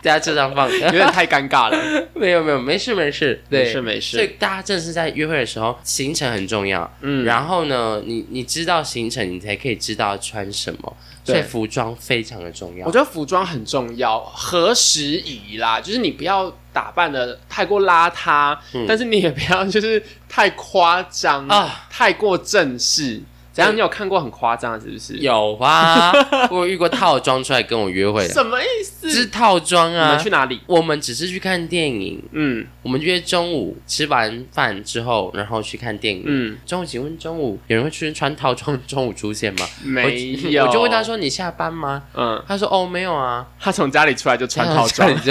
[SPEAKER 1] 在他车上放，
[SPEAKER 2] 有点太尴尬了。
[SPEAKER 1] 没有没有，没事没事，对，
[SPEAKER 2] 没事没
[SPEAKER 1] 所以。大家正是在约会的时候，行程很重要。
[SPEAKER 2] 嗯，
[SPEAKER 1] 然后呢，你你知道行程，你才可以知道穿什么，
[SPEAKER 2] 对
[SPEAKER 1] 所以服装非常的重要
[SPEAKER 2] 我。觉得服装很重要，合时宜啦，就是你不要打扮的太过邋遢，
[SPEAKER 1] 嗯
[SPEAKER 2] 但是你也不要就是太夸张
[SPEAKER 1] 啊，
[SPEAKER 2] 太过正式。怎样？你有看过很夸张的，是不是？
[SPEAKER 1] 有啊，我有遇过套装出来跟我约会的，
[SPEAKER 2] 什么意思？
[SPEAKER 1] 是套装啊
[SPEAKER 2] 你
[SPEAKER 1] 啊
[SPEAKER 2] 们。去哪里？
[SPEAKER 1] 我们只是去看电影，
[SPEAKER 2] 嗯
[SPEAKER 1] 我们约中午吃完饭之后，然后去看电影。
[SPEAKER 2] 嗯，
[SPEAKER 1] 中午，请问中午有人会去穿套装中午出现吗？
[SPEAKER 2] 没有。
[SPEAKER 1] 我就问他，说：“你下班吗
[SPEAKER 2] 嗯，？”
[SPEAKER 1] 他说：“哦，没有啊。
[SPEAKER 2] 他从家里出来就”穿套装
[SPEAKER 1] 你，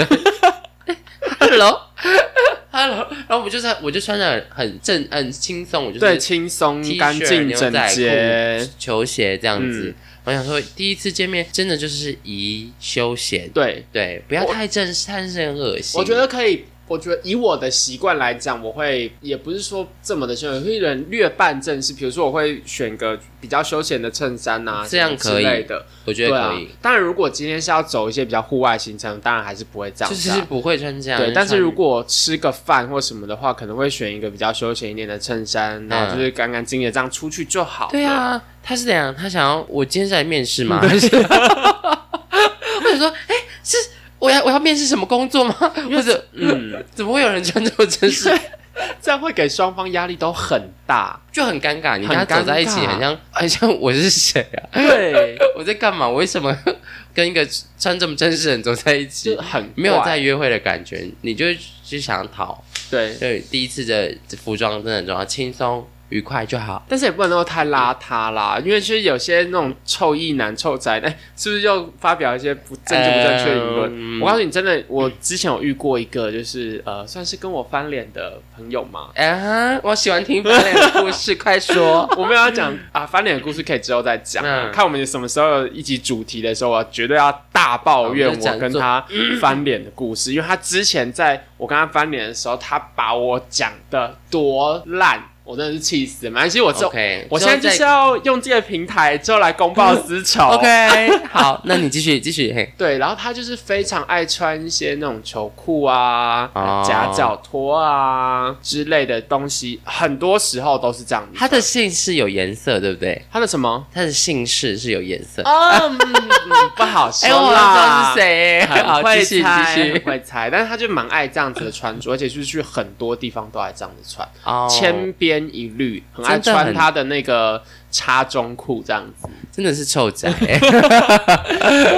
[SPEAKER 1] 就 Hello Hello，然后我就在我就穿的很正很轻松，我就是
[SPEAKER 2] 对，轻松干
[SPEAKER 1] 恤、
[SPEAKER 2] 净整洁
[SPEAKER 1] 裤、，球鞋这样子。
[SPEAKER 2] 嗯
[SPEAKER 1] 我想说，第一次见面真的就是宜休闲，
[SPEAKER 2] 对，
[SPEAKER 1] 对，不要太正式，太是很恶心。
[SPEAKER 2] 我觉得可以。我觉得以我的习惯来讲，我会也不是说这么的休闲，会人略半正式。比如说，我会选个比较休闲的衬衫啊，
[SPEAKER 1] 这样
[SPEAKER 2] 可以之类的。
[SPEAKER 1] 我觉得可以，，
[SPEAKER 2] 当然，如果今天是要走一些比较户外行程，当然还是不会这样
[SPEAKER 1] 就是不会穿这样。
[SPEAKER 2] 对，但是如果吃个饭或什么的话，可能会选一个比较休闲一点的衬衫，然后就是干干净净的这样出去就好。
[SPEAKER 1] 对，啊，他是怎样？他想要我今天是来面试 吗？还是 我想说，哎、是我要我要面试什么工作吗？或者
[SPEAKER 2] 嗯，
[SPEAKER 1] 怎么会有人穿这么正式？
[SPEAKER 2] 这样会给双方压力都很大。
[SPEAKER 1] 就很尴尬。你跟他走在一起，很像很像我是谁啊？
[SPEAKER 2] 对，
[SPEAKER 1] 我在干嘛？我为什么 跟一个穿这么正式的人走在一
[SPEAKER 2] 就
[SPEAKER 1] 起？
[SPEAKER 2] 很
[SPEAKER 1] 没有在约会的感觉，你就就想逃。
[SPEAKER 2] 对，
[SPEAKER 1] 对，第一次的服装真的很重要，轻松愉快就好。
[SPEAKER 2] 但是也不能够太邋遢啦，因为其实有些那种臭意男、臭宅，哎，是不是又发表一些不正确不正确的言论？
[SPEAKER 1] 嗯
[SPEAKER 2] 我告诉你，真的，我之前有遇过一个，就是呃，算是跟我翻脸的朋友嘛。
[SPEAKER 1] 啊，我喜欢听翻脸的故事，快说。
[SPEAKER 2] 我没有要讲啊，翻脸的故事可以之后再讲、看我们什么时候有一集主题的时候，我绝对要大抱怨
[SPEAKER 1] 我
[SPEAKER 2] 跟他翻脸的故事，因为他之前在我跟他翻脸的时候，他把我讲的多烂，我真的是气死了。没关系，我之后
[SPEAKER 1] OK，
[SPEAKER 2] 我现在就是要用这个平台之后来公报私仇。
[SPEAKER 1] OK，好，那你继续继续。嘿，
[SPEAKER 2] 对，然后他就是非常爱穿一些那种球裤啊、
[SPEAKER 1] 哦
[SPEAKER 2] 夹脚拖啊之类的东西，很多时候都是这样子。
[SPEAKER 1] 他的姓氏有颜色，对不对？
[SPEAKER 2] 他的什么？
[SPEAKER 1] 他的姓氏是有颜色。
[SPEAKER 2] 嗯，不好说
[SPEAKER 1] 哎，我知道
[SPEAKER 2] 啦。
[SPEAKER 1] 是谁。好，
[SPEAKER 2] 很会猜。会猜，但是他就蛮爱这样子的穿着，而且就是去很多地方都爱这样子穿，
[SPEAKER 1] 哦，
[SPEAKER 2] 千篇一律，很爱穿他的那个插中裤这样子。
[SPEAKER 1] 真的是臭仔。
[SPEAKER 2] 对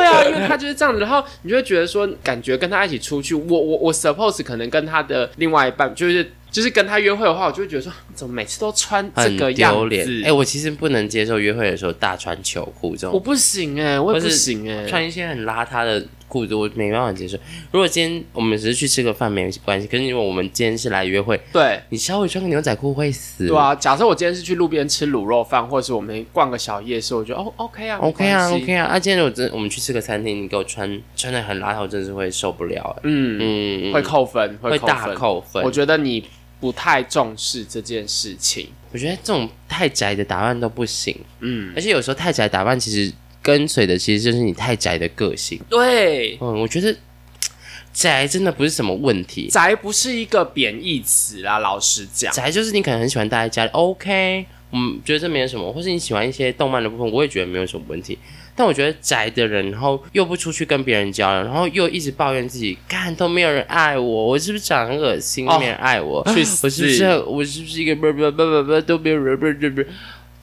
[SPEAKER 2] 啊，因为他就是这样子，然后你就会觉得说，感觉跟他一起出去，我我我 suppose 可能跟他的另外一半，就是就是跟他约会的话，我就会觉得说，怎么每次都穿这个样子？。
[SPEAKER 1] 哎，我其实不能接受约会的时候大穿球裤这种，
[SPEAKER 2] 我不行哎、我也不行哎、
[SPEAKER 1] 穿一些很邋遢的裤子，我没办法接受。如果今天我们只是去吃个饭没关系，可是因为我们今天是来约会，
[SPEAKER 2] 对。
[SPEAKER 1] 你稍微穿个牛仔裤会死。
[SPEAKER 2] 对啊，假设我今天是去路边吃卤肉饭，或者是我们逛个小夜市，我觉得哦 OK 啊
[SPEAKER 1] OK 啊，OK 啊，啊，今天如果真我们去吃个餐厅，你给我穿穿的很邋遢，我真的是会受不了、欸，
[SPEAKER 2] 嗯，
[SPEAKER 1] 嗯，
[SPEAKER 2] 会扣分，
[SPEAKER 1] 会大
[SPEAKER 2] 扣分。
[SPEAKER 1] 扣分。
[SPEAKER 2] 我觉得你不太重视这件事情。
[SPEAKER 1] 我觉得这种太宅的打扮都不行，
[SPEAKER 2] 嗯，
[SPEAKER 1] 而且有时候太宅打扮其实跟随的其实就是你太宅的个性。
[SPEAKER 2] 对，
[SPEAKER 1] 嗯，我觉得宅真的不是什么问题，
[SPEAKER 2] 宅不是一个贬义词啦，老实讲。
[SPEAKER 1] 宅就是你可能很喜欢待在家里，OK，嗯，觉得这没有什么，或是你喜欢一些动漫的部分，我也觉得没有什么问题。但我觉得宅的人，然后又不出去跟别人交流，然后又一直抱怨自己，看都没有人爱我，我是不是长得很恶心，
[SPEAKER 2] 哦
[SPEAKER 1] 没人爱我？
[SPEAKER 2] 去死
[SPEAKER 1] 我是不是我是不是一个不不不不不都没有人不不不？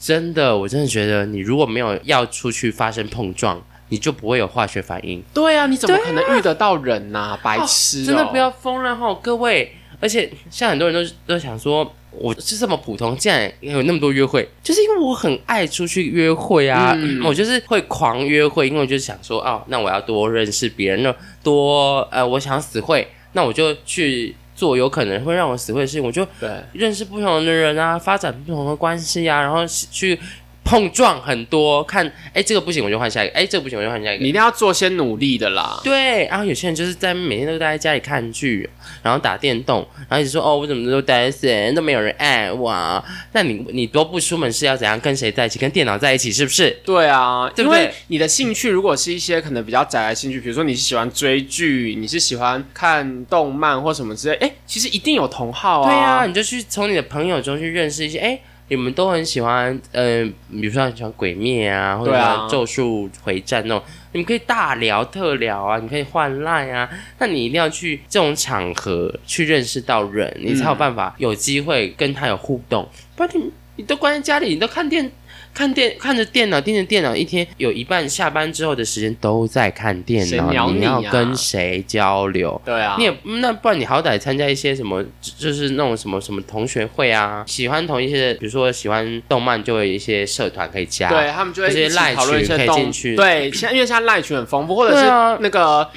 [SPEAKER 1] 真的，我真的觉得你如果没有要出去发生碰撞，你就不会有化学反应。
[SPEAKER 2] 对啊，你怎么可能遇得到人呐、白痴、哦
[SPEAKER 1] 真的不。要疯了哈，各位！而且像很多人都都想说，我是这么普通，竟然有那么多约会，就是因为我很爱出去约会啊，
[SPEAKER 2] 嗯
[SPEAKER 1] 我就是会狂约会，因为我就想说，哦，那我要多认识别人，那多呃，我想要死会，那我就去做有可能会让我死灰的事情，我就，认识不同的人啊，发展不同的关系啊，然后去碰撞很多，看，哎，这个不行我就换下一个，哎，这个不行我就换下一个
[SPEAKER 2] 你。一定要做些努力的啦。
[SPEAKER 1] 对，然后有些人就是在每天都待在家里看剧，然后打电动，然后一直说哦，我怎么都待在这都没有人爱我啊。那你你都不出门是要怎样跟谁在一起？跟电脑在一起是不是？
[SPEAKER 2] 对啊，
[SPEAKER 1] 对不对
[SPEAKER 2] 因为你的兴趣如果是一些可能比较宅的兴趣，比如说你是喜欢追剧，你是喜欢看动漫或什么之类，哎，其实一定有同好啊。
[SPEAKER 1] 对啊，你就去从你的朋友中去认识一些，哎，你们都很喜欢，呃，比如说很喜欢鬼灭啊，或者咒术回战那种，你们可以大聊特聊啊，你可以换赖啊，那你一定要去这种场合去认识到人，你才有办法有机会跟他有互动，不然你你都关在家里，你都看电。看电看着电脑，盯着电脑，一天有一半下班之后的时间都在看电脑。你要跟谁交流？
[SPEAKER 2] 对啊，
[SPEAKER 1] 你也那不然你好歹参加一些什么，就就是那种什么什么同学会啊，喜欢同一些，比如说喜欢动漫，就会有一些社团可以加。
[SPEAKER 2] 对他们就会
[SPEAKER 1] 一些赖
[SPEAKER 2] 一起讨论一
[SPEAKER 1] 群可以进去
[SPEAKER 2] 对，现在因为现在赖群很丰富，或者是那个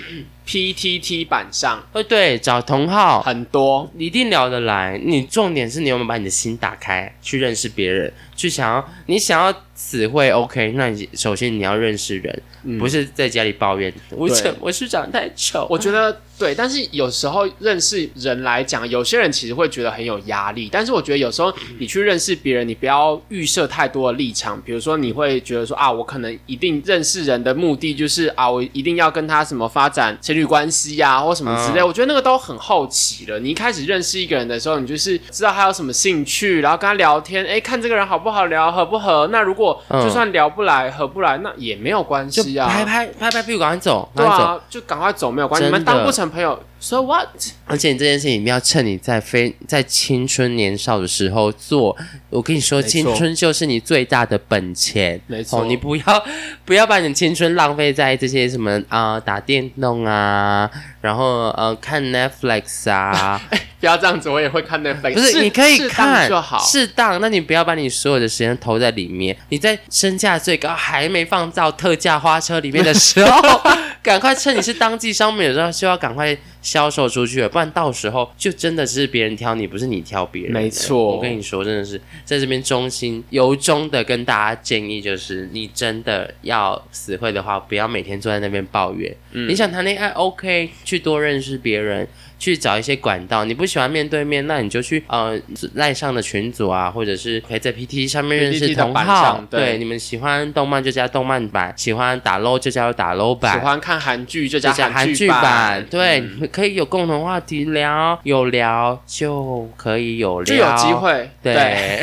[SPEAKER 2] PTT 版上
[SPEAKER 1] 呃对，找同号，
[SPEAKER 2] 很多。
[SPEAKER 1] 你一定聊得来。你重点是你有没有把你的心打开，去认识别人，去想要你想要词汇 OK，那你首先你要认识人，
[SPEAKER 2] 嗯
[SPEAKER 1] 不是在家里抱怨我
[SPEAKER 2] 对
[SPEAKER 1] 长我是长得太丑。
[SPEAKER 2] 我觉得对，但是有时候认识人来讲，有些人其实会觉得很有压力。但是我觉得有时候你去认识别人，你不要预设太多的立场。比如说，你会觉得说啊，我可能一定认识人的目的就是啊，我一定要跟他什么发展情侣关系呀、或什么之类。
[SPEAKER 1] 嗯
[SPEAKER 2] 我觉得那个都很好奇了。你一开始认识一个人的时候，你就是知道他有什么兴趣，然后跟他聊天，哎，看这个人好不好聊，合不合。那如果
[SPEAKER 1] 嗯
[SPEAKER 2] 就算聊不来、合不来，那也没有关系啊。
[SPEAKER 1] 拍拍拍拍屁股赶快走，
[SPEAKER 2] 对。啊，就赶快走，没有关系。你们当不成朋友，so what？
[SPEAKER 1] 而且你这件事情一定要趁你在非在青春年少的时候做。我跟你说，青春就是你最大的本钱。
[SPEAKER 2] 没错
[SPEAKER 1] 哦，你不要 不要把你的青春浪费在这些什么啊、打电动啊，然后呃看 Netflix 啊，
[SPEAKER 2] 不要这样子，我也会看 Netflix。
[SPEAKER 1] 不是你可以看
[SPEAKER 2] 就好。
[SPEAKER 1] 适当。那你不要把你所有的时间投在里面。你在身价最高还没放到特价花车里面的时候，赶快趁你是当季商品的时候，就要赶快销售出去了，不然到时候就真的只是别人挑你，不是你挑别人。
[SPEAKER 2] 没错
[SPEAKER 1] 我跟你说，真的是在这边衷心由衷的跟大家建议，就是你真的要死会的话，不要每天坐在那边抱怨。
[SPEAKER 2] 嗯
[SPEAKER 1] 你想谈恋爱，OK，去多认识别人。去找一些管道，你不喜欢面对面，那你就去呃赖上的群组啊，或者是可以在 PT 上面认识同好。
[SPEAKER 2] 对
[SPEAKER 1] 对，你们喜欢动漫就加动漫版，喜欢打 LO 就加打 LO 版，
[SPEAKER 2] 喜欢看韩剧就加
[SPEAKER 1] 韩
[SPEAKER 2] 剧
[SPEAKER 1] 剧版，对，
[SPEAKER 2] 嗯
[SPEAKER 1] 你们可以有共同话题聊，有聊就可以有聊，
[SPEAKER 2] 就有机。会。
[SPEAKER 1] 对，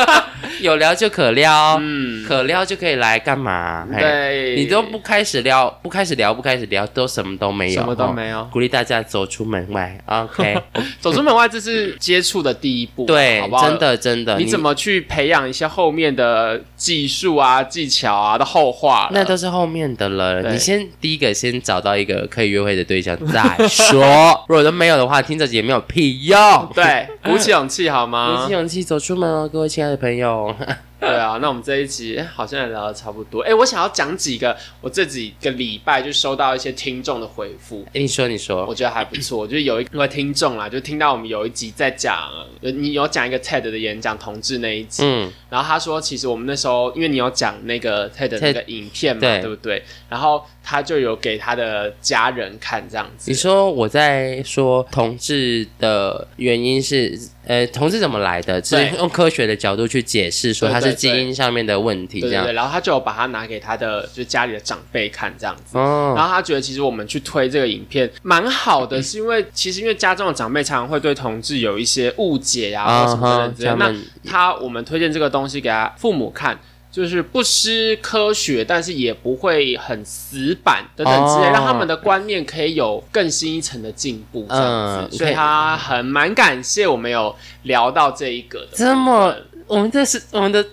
[SPEAKER 1] 有聊就可撩，
[SPEAKER 2] 嗯，
[SPEAKER 1] 可撩就可以来干嘛？嘿
[SPEAKER 2] 对，
[SPEAKER 1] 你都不开始撩，不开始聊，不开始聊，都什么都没有，
[SPEAKER 2] 什么都
[SPEAKER 1] 哦
[SPEAKER 2] 没有。
[SPEAKER 1] 鼓励大家走出门外，OK？
[SPEAKER 2] 走出门外，这是接触的第一步，
[SPEAKER 1] 对
[SPEAKER 2] 好不，好？
[SPEAKER 1] 真。的真的，
[SPEAKER 2] 你怎么去培养一些后面的技术啊、技巧啊的后话了？
[SPEAKER 1] 那都是后面的了。你先第一个先找到一个可以约会的对象再说，如果都没有的话，听着也没有屁用。
[SPEAKER 2] 对，鼓起勇气好吗鼓
[SPEAKER 1] 起？勇气走出门哦，各位亲爱的朋友。
[SPEAKER 2] 对啊，那我们这一集哎好像也聊的差不多。哎，我想要讲几个我这几个礼拜就收到一些听众的回复，
[SPEAKER 1] 哎，你说，你说，
[SPEAKER 2] 我觉得还不错。就是有一位听众啦，就听到我们有一集在讲，呃你有讲一个 TED 的演讲同志那一集，
[SPEAKER 1] 嗯，
[SPEAKER 2] 然后他说，其实我们那时候因为你有讲那个 TED 的那个影片嘛，
[SPEAKER 1] 对
[SPEAKER 2] 对不对？然后他就有给他的家人看这样子
[SPEAKER 1] 你。说我在说同志的原因是呃，同志怎么来的，只是用科学的角度去解释，说他是基因上面的问题，这样
[SPEAKER 2] 对对对，。然后他就有把它拿给他的就是家里的长辈看这样子。
[SPEAKER 1] 哦，
[SPEAKER 2] 然后他觉得其实我们去推这个影片蛮好的，是因为其实因为家中的长辈常常会对同志有一些误解呀、
[SPEAKER 1] 啊
[SPEAKER 2] 或什么的。那他我们推荐这个东西给他父母看，就是不失科学，但是也不会很死板等等之类，
[SPEAKER 1] 哦
[SPEAKER 2] 让他们的观念可以有更新一层的进步这样子。
[SPEAKER 1] 嗯
[SPEAKER 2] 所以他很蛮感谢我们有聊到这一个的。
[SPEAKER 1] 这么，我们这是我们的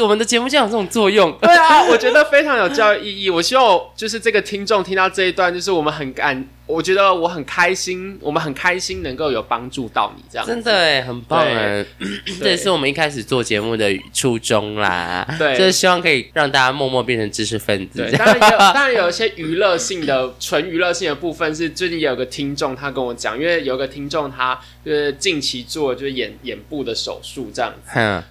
[SPEAKER 1] 我们的节目就有这种作用。
[SPEAKER 2] 对啊，我觉得非常有教育意义。我希望就是这个听众听到这一段，就是我们很感，我觉得我很开心，我们很开心能够有帮助到你这样。
[SPEAKER 1] 真的哎，很棒哎！这也是我们一开始做节目的初衷啦。
[SPEAKER 2] 对
[SPEAKER 1] 就是希望可以让大家默默变成知识分子。
[SPEAKER 2] 对，当然有，当然有一些娱乐性的、纯娱乐性的部分是最近也有个听众他跟我讲，因为有个听众他就是近期做就是眼眼部的手术这样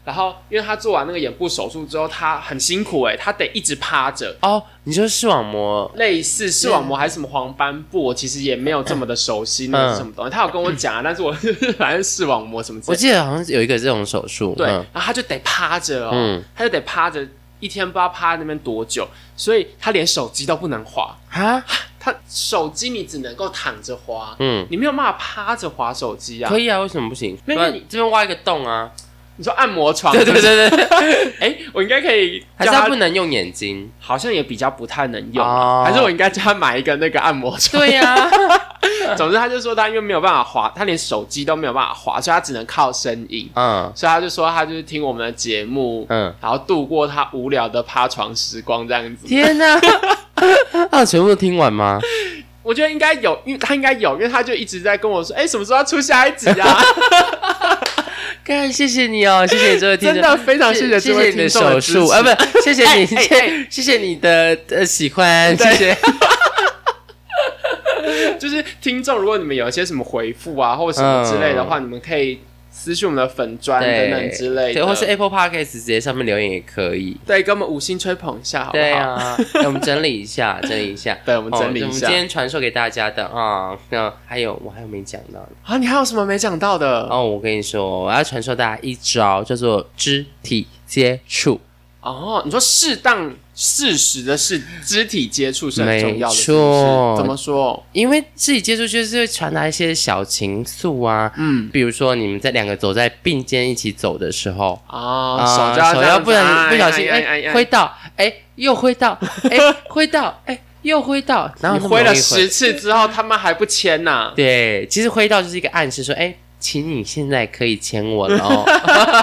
[SPEAKER 2] 然后因为他做完那个眼部手术之后，他很辛苦哎、他得一直趴着。
[SPEAKER 1] 哦，你说视网膜
[SPEAKER 2] 类似视网膜还是什么黄斑部，我其实也没有这么的熟悉那是什么东西。他有跟我讲啊，但是我 反正视网膜什么
[SPEAKER 1] 我记得好像有一个这种手术。
[SPEAKER 2] 对，
[SPEAKER 1] 嗯
[SPEAKER 2] 然后他就得趴着哦，
[SPEAKER 1] 嗯
[SPEAKER 2] 他就得趴着，一天不知道趴在那边多久，所以他连手机都不能滑，
[SPEAKER 1] 啊，
[SPEAKER 2] 他手机你只能够躺着滑，
[SPEAKER 1] 嗯，
[SPEAKER 2] 你没有办法趴着滑手机啊
[SPEAKER 1] 可。以啊，为什么不行？
[SPEAKER 2] 没有
[SPEAKER 1] 不然这边挖一个洞啊。
[SPEAKER 2] 你说按摩床，
[SPEAKER 1] 对对对对，
[SPEAKER 2] 哎，我应该可以
[SPEAKER 1] 还是他
[SPEAKER 2] 叫他
[SPEAKER 1] 不能用眼睛。
[SPEAKER 2] 好像也比较不太能用还是我应该叫他买一个那个按摩床。
[SPEAKER 1] 对呀，
[SPEAKER 2] 总之他就说他因为没有办法滑，他连手机都没有办法滑，所以他只能靠声音。
[SPEAKER 1] 嗯
[SPEAKER 2] 所以他就说他就是听我们的节目，
[SPEAKER 1] 嗯，
[SPEAKER 2] 然后度过他无聊的趴床时光这样子。
[SPEAKER 1] 天哪，啊，全部都听完吗？
[SPEAKER 2] 我觉得应该有，因为他应该有，因为他就一直在跟我说，哎、什么时候要出下一集啊？
[SPEAKER 1] 干，谢谢你哦，谢谢你这位听众，
[SPEAKER 2] 真的非常谢谢
[SPEAKER 1] 谢
[SPEAKER 2] 这位
[SPEAKER 1] 谢你的
[SPEAKER 2] 听众的
[SPEAKER 1] 手术。啊，不，谢谢你，谢谢谢你的呃喜欢，谢
[SPEAKER 2] 对。
[SPEAKER 1] 谢。
[SPEAKER 2] 就是听众，如果你们有一些什么回复啊，或者什么之类的话，你们可以私讯我们的粉砖等等之类的，
[SPEAKER 1] 对，或是 Apple Podcast 直接上面留言也可以。
[SPEAKER 2] 对，给我们五星吹捧一下，好不好？
[SPEAKER 1] 对啊，我们整理一下，整理一下。
[SPEAKER 2] 对，我们整理一下。
[SPEAKER 1] 哦我们今天传授给大家的啊，那还有我还有没讲到的
[SPEAKER 2] 啊，你还有什么没讲到的？
[SPEAKER 1] 哦，我跟你说，我要传授大家一招，叫做肢体接触。
[SPEAKER 2] 哦，你说适当、适时的是肢体接触是很重要的，
[SPEAKER 1] 没错
[SPEAKER 2] 怎么说？
[SPEAKER 1] 因为肢体接触就是会传达一些小情愫啊，
[SPEAKER 2] 嗯
[SPEAKER 1] 比如说你们在两个走在并肩一起走的时候，
[SPEAKER 2] 啊，
[SPEAKER 1] 啊
[SPEAKER 2] 手就要
[SPEAKER 1] 不然不小心
[SPEAKER 2] 哎
[SPEAKER 1] 哎挥到，哎又挥到，哎 挥到，哎又挥到，然后
[SPEAKER 2] 你挥了十次之后，他们还不签呐？
[SPEAKER 1] 对，其实挥到就是一个暗示，说，哎，请你现在可以牵我了哦，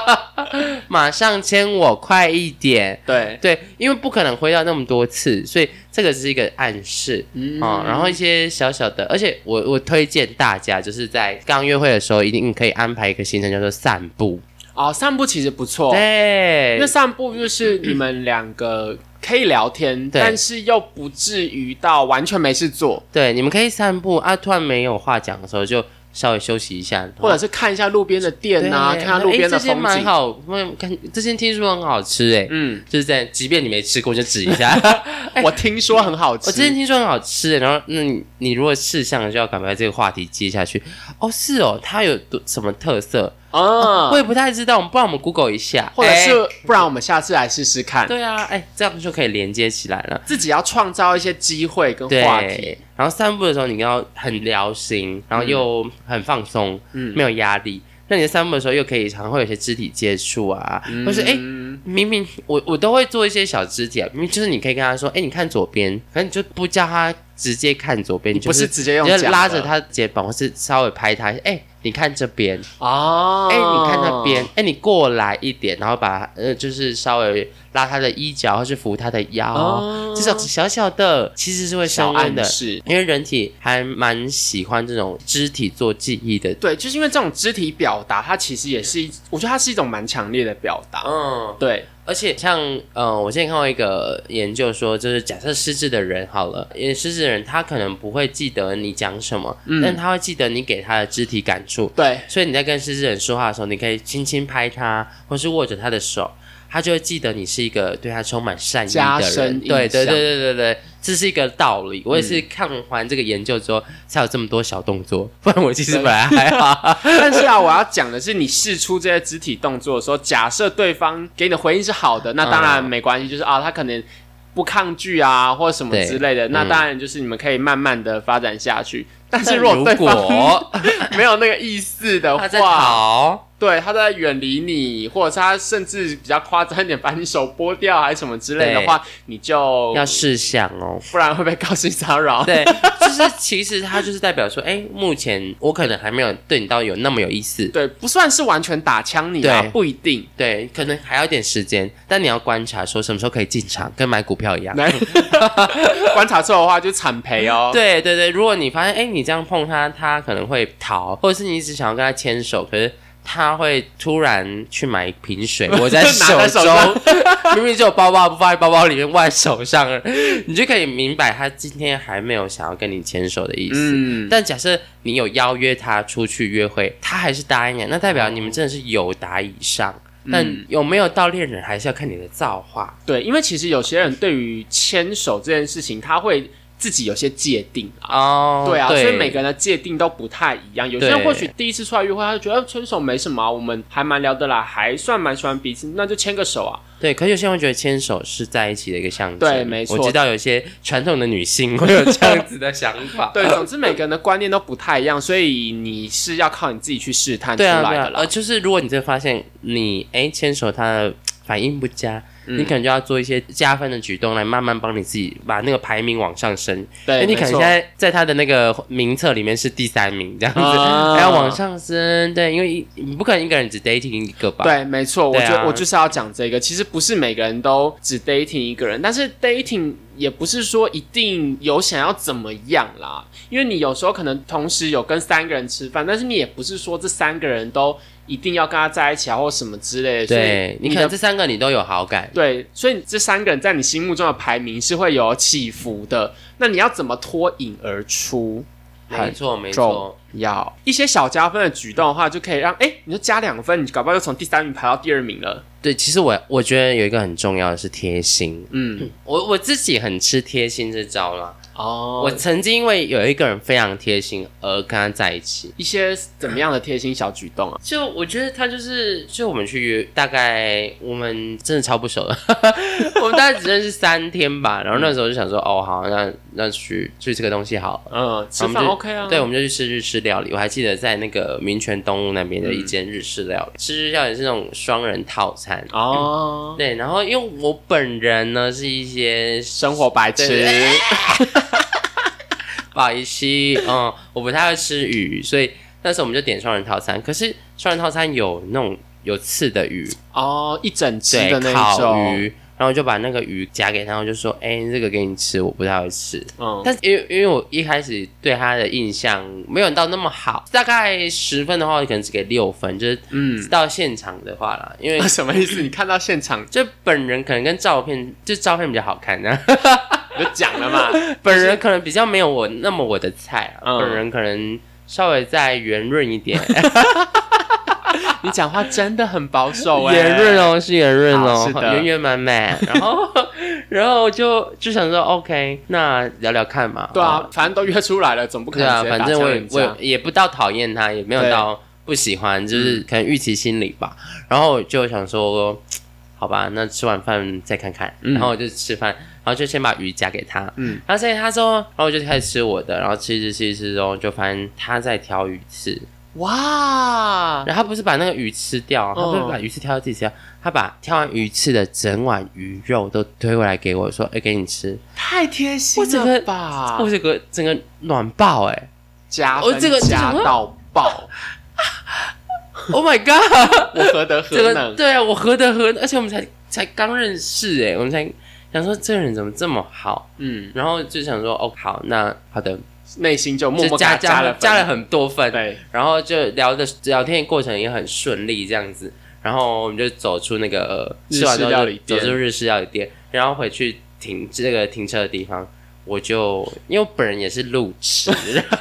[SPEAKER 1] 马上牵我，快一点。
[SPEAKER 2] 对，
[SPEAKER 1] 对，因为不可能挥到那么多次，所以这个是一个暗示。
[SPEAKER 2] 嗯。
[SPEAKER 1] 啊、然后一些小小的，而且我我推荐大家，就是在刚约会的时候，一定可以安排一个行程叫做散步。
[SPEAKER 2] 哦，散步其实不错，
[SPEAKER 1] 对。
[SPEAKER 2] 因为，散步就是你们两个可以聊天，
[SPEAKER 1] 对。
[SPEAKER 2] 但是又不至于到完全没事做，
[SPEAKER 1] 对，你们可以散步啊，突然没有话讲的时候，就稍微休息一下，
[SPEAKER 2] 或者是看一下路边的店啊，
[SPEAKER 1] 对
[SPEAKER 2] 看下路边的风景。
[SPEAKER 1] 蛮好，我看这些听说很好吃哎，
[SPEAKER 2] 嗯，
[SPEAKER 1] 就是在即便你没吃过，就指一下。
[SPEAKER 2] 我听说很好吃。
[SPEAKER 1] 我之前听说很好吃，然后那你你如果试相就要赶快这个话题接下去。哦，是哦，它有多什么特色？
[SPEAKER 2] 啊
[SPEAKER 1] 我，也不太知道，我们不然我们 Google 一下，
[SPEAKER 2] 或者是
[SPEAKER 1] 哎
[SPEAKER 2] 不然我们下次来试试看，
[SPEAKER 1] 对啊，哎，这样就可以连接起来了。
[SPEAKER 2] 自己要创造一些机会跟话题。
[SPEAKER 1] 然后散步的时候你要很聊心，然后又很放松，
[SPEAKER 2] 嗯
[SPEAKER 1] 没有压力。那你在散步的时候又可以常会有些肢体接触啊，或是哎。
[SPEAKER 2] 嗯
[SPEAKER 1] 明明我我都会做一些小肢体啊，明明就是你可以跟他说，哎，你看左边，可能你就不叫他直接看左边，你就
[SPEAKER 2] 不是直接用
[SPEAKER 1] 拉着他肩膀，或是稍微拍他，哎，你看这边，
[SPEAKER 2] 哦，
[SPEAKER 1] 哎，你看那边，哎，你过来一点，然后把呃，就是稍微拉他的衣角，或是扶他的腰，
[SPEAKER 2] 哦
[SPEAKER 1] 这种小小的其实是会
[SPEAKER 2] 小
[SPEAKER 1] 升温的
[SPEAKER 2] 暗，示。
[SPEAKER 1] 因为人体还蛮喜欢这种肢体做记忆的。
[SPEAKER 2] 对，就是因为这种肢体表达，它其实也是一，我觉得它是一种蛮强烈的表达。
[SPEAKER 1] 嗯，
[SPEAKER 2] 对，
[SPEAKER 1] 而且像呃，我之前看过一个研究说，就是假设失智的人好了，因为失智的人他可能不会记得你讲什么，
[SPEAKER 2] 嗯
[SPEAKER 1] 但他会记得你给他的肢体感触。
[SPEAKER 2] 对，
[SPEAKER 1] 所以你在跟失智人说话的时候，你可以轻轻拍他，或是握着他的手，他就会记得你是一个对他充满善意
[SPEAKER 2] 加
[SPEAKER 1] 的人。对对对
[SPEAKER 2] 象
[SPEAKER 1] 对对对，这是一个道理。我也是看完这个研究之后，才有这么多小动作，不然我其实本来还好。
[SPEAKER 2] 但是啊，我要讲的是，你试出这些肢体动作的时候，假设对方给你的回应是好的，那当然
[SPEAKER 1] 嗯
[SPEAKER 2] 没关系，就是啊，他可能不抗拒啊，或者什么之类的，那
[SPEAKER 1] 嗯
[SPEAKER 2] 当然就是你们可以慢慢的发展下去。但是如果对方
[SPEAKER 1] 果
[SPEAKER 2] 没有那个意思的
[SPEAKER 1] 他在
[SPEAKER 2] 话，
[SPEAKER 1] 逃，
[SPEAKER 2] 对，他在远离你，或者是他甚至比较夸张一点，把你手剥掉，还是什么之类的话，你就
[SPEAKER 1] 要试想哦。
[SPEAKER 2] 不然会被告性骚扰。
[SPEAKER 1] 对，就是其实他就是代表说，哎，目前我可能还没有对你到有那么有意思，
[SPEAKER 2] 对，不算是完全打枪你啊
[SPEAKER 1] 对，
[SPEAKER 2] 不一定。
[SPEAKER 1] 对，可能还要一点时间，但你要观察说什么时候可以进场，跟买股票一样。
[SPEAKER 2] 来 观察错的话就惨赔哦。
[SPEAKER 1] 对对对，如果你发现，哎，你这样碰他，他可能会逃，或者是你一直想要跟他牵手，可是他会突然去买一瓶水，我在手中，明明只有包包不放在包包里面，握在手上了，你就可以明白他今天还没有想要跟你牵手的意思。
[SPEAKER 2] 嗯，
[SPEAKER 1] 但假设你有邀约他出去约会，他还是答应了，那代表你们真的是有达以上。但有没有到恋人，还是要看你的造化。
[SPEAKER 2] 对，因为其实有些人对于牵手这件事情，他会自己有些界定啊。
[SPEAKER 1] 哦
[SPEAKER 2] 对啊，所以每个人的界定都不太一样。有些人或许第一次出来约会，他就觉得呃牵手没什么啊、我们还蛮聊得来，还算蛮喜欢彼此，那就牵个手啊。
[SPEAKER 1] 对，可是有些人会觉得牵手是在一起的一个象征。
[SPEAKER 2] 对没错
[SPEAKER 1] 我知道有些传统的女性会有这样子的想法。
[SPEAKER 2] 对，总之每个人的观念都不太一样，所以你是要靠你自己去试探出来的，啦。
[SPEAKER 1] 啊呃，就是如果你真的发现你哎牵手他的反应不佳，
[SPEAKER 2] 嗯
[SPEAKER 1] 你可能就要做一些加分的举动来慢慢帮你自己把那个排名往上升。
[SPEAKER 2] 对，
[SPEAKER 1] 哎，你可能现在在他的那个名册里面是第三名这样子，
[SPEAKER 2] 啊
[SPEAKER 1] 还要往上升。对，因为一你不可能一个人只 dating 一个吧？
[SPEAKER 2] 对，没错，我觉得我就是要讲这个。其实不是每个人都只 dating 一个人，但是 dating 也不是说一定有想要怎么样啦。因为你有时候可能同时有跟三个人吃饭，但是你也不是说这三个人都一定要跟他在一起啊，或什么之类的。所以
[SPEAKER 1] 对，你可能这三个你都有好感。
[SPEAKER 2] 对，所以这三个人在你心目中的排名是会有起伏的。那你要怎么脱颖而出？
[SPEAKER 1] 没错，没
[SPEAKER 2] 重
[SPEAKER 1] 错。
[SPEAKER 2] 要一些小加分的举动的话，就可以让哎，你就加两分，你搞不好就从第三名排到第二名了。
[SPEAKER 1] 对，其实我我觉得有一个很重要的是贴心。
[SPEAKER 2] 嗯，
[SPEAKER 1] 我我自己很吃贴心这招啦。
[SPEAKER 2] 哦
[SPEAKER 1] 我曾经因为有一个人非常贴心而跟他在一起。
[SPEAKER 2] 一些怎么样的贴心小举动啊？
[SPEAKER 1] 就我觉得他就是，就我们去约，大概我们真的超不熟的，我们大概只认识三天吧。然后那时候就想说，哦，好，那那去去这个东西好了。
[SPEAKER 2] 嗯，吃饭 OK 啊。
[SPEAKER 1] 对，我们就去吃日式料理。我还记得在那个民权东路那边的一间日式料理，吃日式料理是那种双人套餐。
[SPEAKER 2] 哦，
[SPEAKER 1] 对，然后因为我本人呢是一些
[SPEAKER 2] 生活白痴。
[SPEAKER 1] 对不好意思，嗯，我不太会吃鱼，所以那时候我们就点双人套餐。可是双人套餐有那种有刺的鱼，
[SPEAKER 2] 哦，一整只
[SPEAKER 1] 对
[SPEAKER 2] 的，那
[SPEAKER 1] 烤
[SPEAKER 2] 种。
[SPEAKER 1] 鱼，然后就把那个鱼夹给他，然后就说：“哎、这个给你吃，我不太会吃。”
[SPEAKER 2] 嗯，
[SPEAKER 1] 但是因为因为我一开始对他的印象没有到那么好，大概十分的话，我可能只给六分，就是
[SPEAKER 2] 嗯，
[SPEAKER 1] 到现场的话啦，因为
[SPEAKER 2] 什么意思？你看到现场
[SPEAKER 1] 就本人可能跟照片，就照片比较好看，然 后
[SPEAKER 2] 你就讲了嘛？
[SPEAKER 1] 本人可能比较没有我那么我的菜啊，
[SPEAKER 2] 嗯
[SPEAKER 1] 本人可能稍微再圆润一点，
[SPEAKER 2] 你讲话真的很保守 哎。
[SPEAKER 1] 圆润哦，是圆润哦圆圆满满，然后然后就就想说，OK，那聊聊看嘛，
[SPEAKER 2] 对啊，反正都约出来了，总不可
[SPEAKER 1] 对啊，
[SPEAKER 2] 能直接打
[SPEAKER 1] 反正我也。我也也不到讨厌他，也没有到不喜欢，就是
[SPEAKER 2] 嗯
[SPEAKER 1] 可能预期心理吧。然后我就想说，好吧，那吃完饭再看看。
[SPEAKER 2] 嗯
[SPEAKER 1] 然后我就吃饭，然后就先把鱼夹给他。
[SPEAKER 2] 嗯
[SPEAKER 1] 然后再给他说，然后我就开始吃我的，然后吃一吃吃一吃之后，就发现他在挑鱼刺。
[SPEAKER 2] 哇，
[SPEAKER 1] 然后他不是把那个鱼吃掉，他不是
[SPEAKER 2] 嗯
[SPEAKER 1] 把鱼刺挑到自己吃掉，他把挑完鱼刺的整碗鱼肉都推过来给我，说：“哎，给你吃。
[SPEAKER 2] 太贴心了吧！
[SPEAKER 1] 我这个整个暖爆哎、
[SPEAKER 2] 加分
[SPEAKER 1] 我这个
[SPEAKER 2] 加到爆，
[SPEAKER 1] o h my god！
[SPEAKER 2] 我何德
[SPEAKER 1] 这个
[SPEAKER 2] 何能？
[SPEAKER 1] 对啊，我何德何能？而且我们才才刚认识哎，我们才想说这个人怎么这么好，
[SPEAKER 2] 嗯，
[SPEAKER 1] 然后就想说哦好，那好的，
[SPEAKER 2] 内心就默默加
[SPEAKER 1] 加
[SPEAKER 2] 了
[SPEAKER 1] 加了很多分，
[SPEAKER 2] 对，
[SPEAKER 1] 然后就聊的聊天过程也很顺利这样子，然后我们就走出那个、吃完之后
[SPEAKER 2] 店。
[SPEAKER 1] 走出日式料理店，然后回去停这个停车的地方。我就因为我本人也是路痴，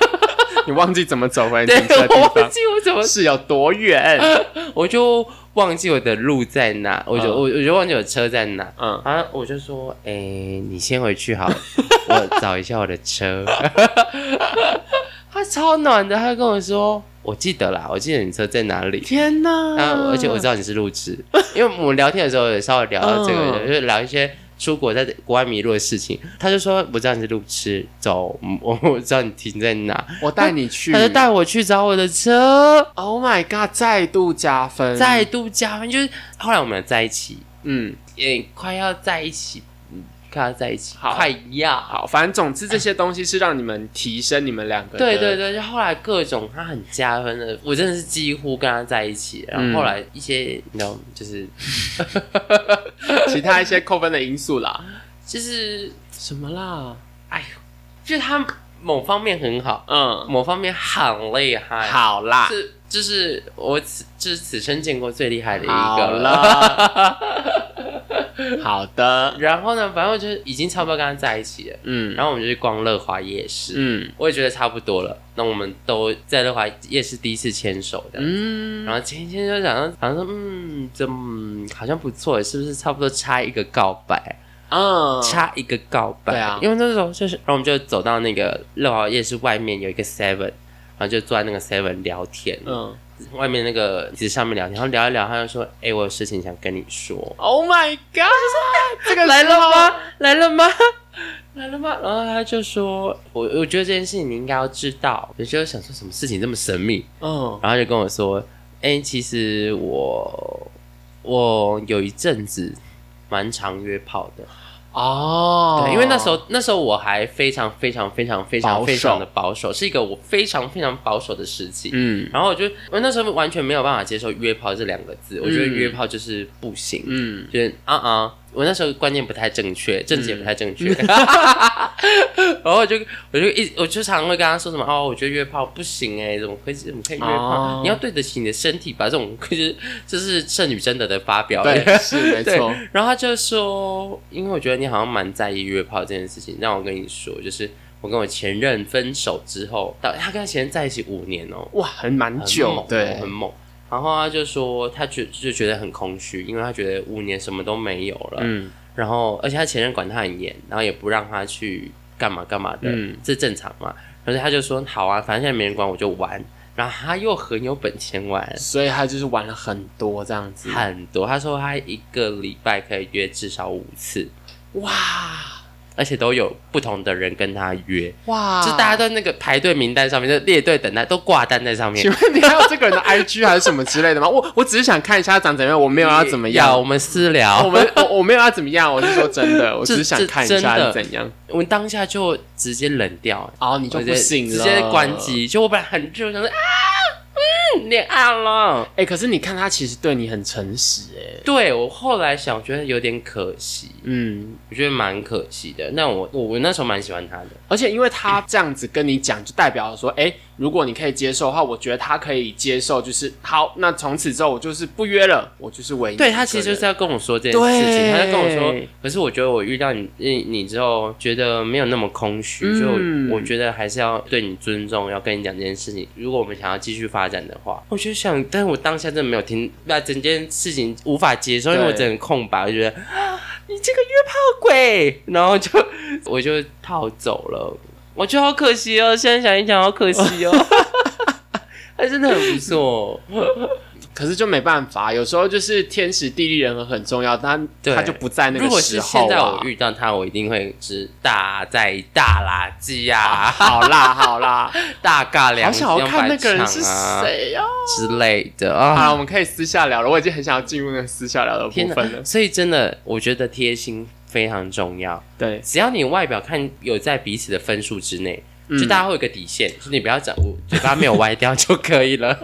[SPEAKER 2] 你忘记怎么走回
[SPEAKER 1] 对
[SPEAKER 2] 停车的地方，
[SPEAKER 1] 我忘记我怎么
[SPEAKER 2] 是有多远？
[SPEAKER 1] 我就忘记我的路在哪，我就、
[SPEAKER 2] 嗯
[SPEAKER 1] 我我就忘记我车在哪。
[SPEAKER 2] 嗯，
[SPEAKER 1] 然后我就说，哎、你先回去好，我找一下我的车。他超暖的，他跟我说，我记得啦，我记得你车在哪里。
[SPEAKER 2] 天哪！
[SPEAKER 1] 然后而且我知道你是路痴，因为我们聊天的时候也稍微聊到这个，
[SPEAKER 2] 嗯
[SPEAKER 1] 就是聊一些出国在国外迷路的事情。他就说，我知道你是路痴，走，嗯我我知道你停在哪，
[SPEAKER 2] 我带你去，
[SPEAKER 1] 他就带我去找我的车
[SPEAKER 2] ，Oh my god，再度加分，
[SPEAKER 1] 再度加分。就是后来我们有在一起，
[SPEAKER 2] 嗯，
[SPEAKER 1] 也快要在一起，嗯快要在一起，
[SPEAKER 2] 好
[SPEAKER 1] 快要。
[SPEAKER 2] 好，反正总之这些东西是让你们提升你们两个
[SPEAKER 1] 对对对，就后来各种他很加分的，我真的是几乎跟他在一起。然
[SPEAKER 2] 嗯
[SPEAKER 1] 后后来一些你知道，就是
[SPEAKER 2] 其他一些扣分的因素啦。
[SPEAKER 1] 就是
[SPEAKER 2] 什么啦？
[SPEAKER 1] 哎呦，就是他某方面很好，
[SPEAKER 2] 嗯，
[SPEAKER 1] 某方面很厉害，
[SPEAKER 2] 好啦，
[SPEAKER 1] 是就是我此就是此生见过最厉害的一
[SPEAKER 2] 好
[SPEAKER 1] 个。
[SPEAKER 2] 了，好的，
[SPEAKER 1] 然后呢，反正我就是已经差不多跟他在一起了，
[SPEAKER 2] 嗯。
[SPEAKER 1] 然后我们就去逛乐华夜市，
[SPEAKER 2] 嗯。
[SPEAKER 1] 我也觉得差不多了。那我们都在乐华夜市第一次牵手的，
[SPEAKER 2] 嗯，
[SPEAKER 1] 然后前一天就想说，好像说，嗯，这嗯好像不错，是不是差不多差一个告白？
[SPEAKER 2] 嗯，
[SPEAKER 1] 差一个告白，
[SPEAKER 2] 对啊。
[SPEAKER 1] 因为那时候就是，然后我们就走到那个乐华夜市外面有一个 Seven，然后就坐在那个 Seven 聊天，
[SPEAKER 2] 嗯
[SPEAKER 1] 外面那个椅子上面聊天，然后聊一聊，他就说，哎、我有事情想跟你说
[SPEAKER 2] ，，Oh my god，这个
[SPEAKER 1] 来了吗？？来了吗？来了吗？然后他就说，我我觉得这件事情你应该要知道，我就想说什么事情这么神秘，
[SPEAKER 2] 嗯
[SPEAKER 1] 然后他就跟我说：“哎、其实我我有一阵子蛮常约炮的，
[SPEAKER 2] 哦，
[SPEAKER 1] 对，因为那时候那时候我还非常非常非常非常非常的保守，是一个我非常非常保守的时期。
[SPEAKER 2] 嗯。
[SPEAKER 1] 然后我就我那时候完全没有办法接受约炮这两个字，我觉得
[SPEAKER 2] 嗯。
[SPEAKER 1] 约炮就是不行，
[SPEAKER 2] 嗯。
[SPEAKER 1] 就是啊啊，我那时候观念不太正确，政治也不太正确，
[SPEAKER 2] 嗯。
[SPEAKER 1] 然后我就我就一我就常常会跟他说什么哦，我觉得约炮不行哎，怎么可以怎么可以约炮？
[SPEAKER 2] 哦。
[SPEAKER 1] 你要对得起你的身体吧，这种就是 这是圣女贞德的发表，
[SPEAKER 2] 对，是没
[SPEAKER 1] 对。
[SPEAKER 2] 错，
[SPEAKER 1] 然后他就说，因为我觉得你好像蛮在意约炮这件事情，让我跟你说，就是我跟我前任分手之后，到他跟他前任在一起五年哦，
[SPEAKER 2] 哇，很蛮
[SPEAKER 1] 很
[SPEAKER 2] 久
[SPEAKER 1] 猛，
[SPEAKER 2] 对。
[SPEAKER 1] 很，猛。然后他就说，他觉就觉得很空虚，因为他觉得五年什么都没有了。
[SPEAKER 2] 嗯
[SPEAKER 1] 然后，而且他前任管他很严，然后也不让他去干嘛干嘛的，
[SPEAKER 2] 嗯
[SPEAKER 1] 这正常嘛。而且他就说，好啊，反正现在没人管，我就玩。然后他又很有本钱玩，
[SPEAKER 2] 所以他就是玩了很多这样子，
[SPEAKER 1] 很多。他说他一个礼拜可以约至少五次，
[SPEAKER 2] 哇
[SPEAKER 1] 而且都有不同的人跟他约，
[SPEAKER 2] 哇，
[SPEAKER 1] 就大家都那个排队名单上面，就列队等待，都挂单在上面
[SPEAKER 2] 请。问你还有这个人的 IG 还是什么之类的吗？我我只是想看一下他长怎样，我没有要怎么样，
[SPEAKER 1] 我们私聊。
[SPEAKER 2] 我们我我没有要怎么样，我是说真的，我只是想看一下
[SPEAKER 1] 真的
[SPEAKER 2] 是怎样。
[SPEAKER 1] 我们当下就直接冷掉，
[SPEAKER 2] 哦，你就不行了，
[SPEAKER 1] 直接关。机。就我本来很热，我想说啊，嗯，恋爱了。
[SPEAKER 2] 哎、可是你看他其实对你很诚实，哎，
[SPEAKER 1] 对我后来想，我觉得有点可惜，
[SPEAKER 2] 嗯，
[SPEAKER 1] 我觉得蛮可惜的。那我我我那时候蛮喜欢他的，
[SPEAKER 2] 而且因为他这样子跟你讲，就代表说，哎、如果你可以接受的话，我觉得他可以接受，就是好，那从此之后我就是不约了，我就是唯一。
[SPEAKER 1] 对他其实就是要跟我说这件事情，他在跟我说，可是我觉得我遇到你你你之后，觉得没有那么空虚，
[SPEAKER 2] 嗯
[SPEAKER 1] 就我觉得还是要对你尊重，要跟你讲这件事情。如果我们想要继续发展的话，我就想，但是我当下真的没有听，那整件事情无法接受，因为我
[SPEAKER 2] 对
[SPEAKER 1] 整个空白，我就觉得啊，你这个约炮鬼，然后就我就逃走了，我觉得好可惜哦，现在想一想，好可惜哦。他真的很不错，
[SPEAKER 2] 可是就没办法，有时候就是天时地利人和很重要，但他就不在那
[SPEAKER 1] 如果
[SPEAKER 2] 个时候、啊。
[SPEAKER 1] 是现在我遇到他，我一定会是大在大垃圾啊，
[SPEAKER 2] 好啦好啦，
[SPEAKER 1] 大尬聊
[SPEAKER 2] 好想要看那个人是谁呀、
[SPEAKER 1] 之类的啊。
[SPEAKER 2] 我们可以私下聊了，我已经很想要进入那个私下聊的部
[SPEAKER 1] 天
[SPEAKER 2] 分了。
[SPEAKER 1] 所以真的，我觉得贴心非常重要。
[SPEAKER 2] 对，
[SPEAKER 1] 只要你外表看有在彼此的分数之内，
[SPEAKER 2] 嗯
[SPEAKER 1] 就大家会有个底线，就是你不要讲我嘴巴没有歪掉就可以了。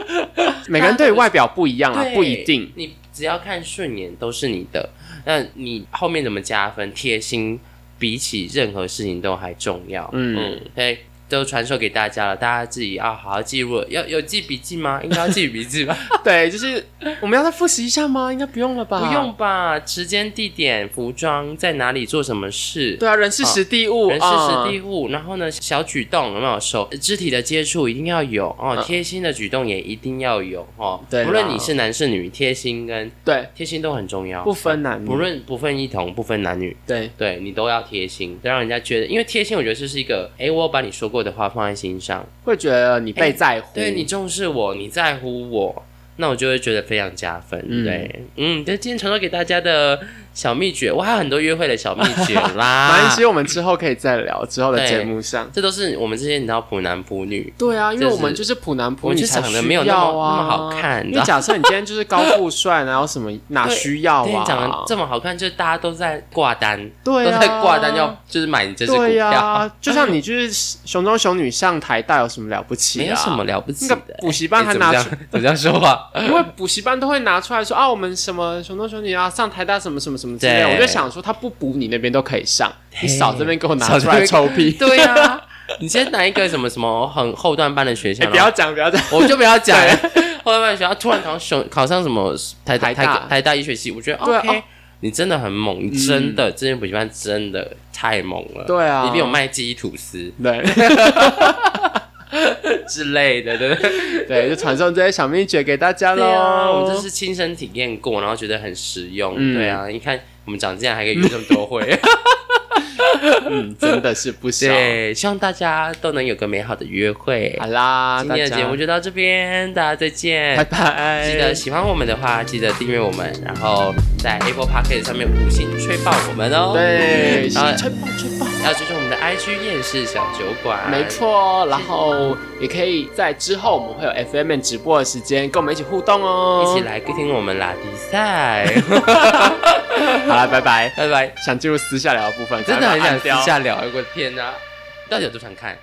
[SPEAKER 2] 每个人对外表不一样啊，不一定。
[SPEAKER 1] 你只要看顺眼都是你的，那你后面怎么加分？贴心比起任何事情都还重要。
[SPEAKER 2] 嗯
[SPEAKER 1] 嗯，对。都传授给大家了，大家自己要好好记录。要有记笔记吗？应该要记笔记吧？
[SPEAKER 2] 对，就是我们要再复习一下吗？应该不用了吧？
[SPEAKER 1] 不用吧？时间、地点、服装在哪里做什么事？
[SPEAKER 2] 对啊，人事实地物，
[SPEAKER 1] 人事实地物。然后呢，小举动有没有手肢体的接触一定要有哦，贴心的举动也一定要有哦。
[SPEAKER 2] 对，
[SPEAKER 1] 无论你是男是女，贴心跟
[SPEAKER 2] 对
[SPEAKER 1] 贴心都很重要，
[SPEAKER 2] 不分男女，
[SPEAKER 1] 不论不分异同，不分男女。
[SPEAKER 2] 对，
[SPEAKER 1] 对你都要贴心，让人家觉得，因为贴心，我觉得这是一个，哎，我有把你说过的话放在心上，
[SPEAKER 2] 会觉得你被在乎，
[SPEAKER 1] 对你重视我，你在乎我，那我就会觉得非常加分。对，嗯，就今天传授给大家的。小秘诀，我还有很多约会的小秘诀 啦。
[SPEAKER 2] 没关系，我们之后可以再聊。之后的节目上，
[SPEAKER 1] 这都是我们这些你知道普男普女。
[SPEAKER 2] 对啊，因为我们就是普男普女，
[SPEAKER 1] 长得没有那么那么好看。
[SPEAKER 2] 因为假设你今天就是高富帅，然后什么哪需要啊？
[SPEAKER 1] 长得这么好看，就是大家都在挂单，
[SPEAKER 2] 对，
[SPEAKER 1] 都在挂单要就是买你这支股票。
[SPEAKER 2] 啊就像你就是熊中熊女上台大有什么了不起？
[SPEAKER 1] 没有什么了不起的。
[SPEAKER 2] 补习班还拿出
[SPEAKER 1] 怎样说话？
[SPEAKER 2] 因为补习班都会拿出来说啊，我们什么熊中熊女啊上台大什么什么什么之类。我就想。说他不补你那边都可以上，你少这边给我拿出来臭屁。
[SPEAKER 1] 对呀，你先拿一个什么什么很后段班的学校，
[SPEAKER 2] 不要讲不要讲，
[SPEAKER 1] 我就不要讲。后段班学校突然考上考上什么台台台台大医学系，我觉得 OK，你真的很猛，真的这间补习班真的太猛了。
[SPEAKER 2] 对啊，
[SPEAKER 1] 里面有卖鸡吐司，
[SPEAKER 2] 对
[SPEAKER 1] 之类的，对
[SPEAKER 2] 对，就传送这些小秘诀给大家喽。
[SPEAKER 1] 我们这是亲身体验过，然后觉得很实用。对啊，你看。我们长这样还可以约这么多会，
[SPEAKER 2] 嗯，真的是不少。
[SPEAKER 1] 对，希望大家都能有个美好的约会。
[SPEAKER 2] 好啦，
[SPEAKER 1] 今天的节目就到这边，大家再见，
[SPEAKER 2] 拜拜。
[SPEAKER 1] 记得喜欢我们的话，记得订阅我们，然后在 Apple Podcast 上面五星吹爆我们哦。
[SPEAKER 2] 对，吹爆吹爆。
[SPEAKER 1] 要追踪我们的 IG 夜市小酒馆，
[SPEAKER 2] 没错。然后也可以在之后我们会有 FM 直播的时间，跟我们一起互动哦，
[SPEAKER 1] 一起来听我们拉比赛。
[SPEAKER 2] 好了，拜拜，
[SPEAKER 1] 拜拜。
[SPEAKER 2] 想进入私下聊的部分，
[SPEAKER 1] 真的很想私下聊。我的天哪，到底有多想看。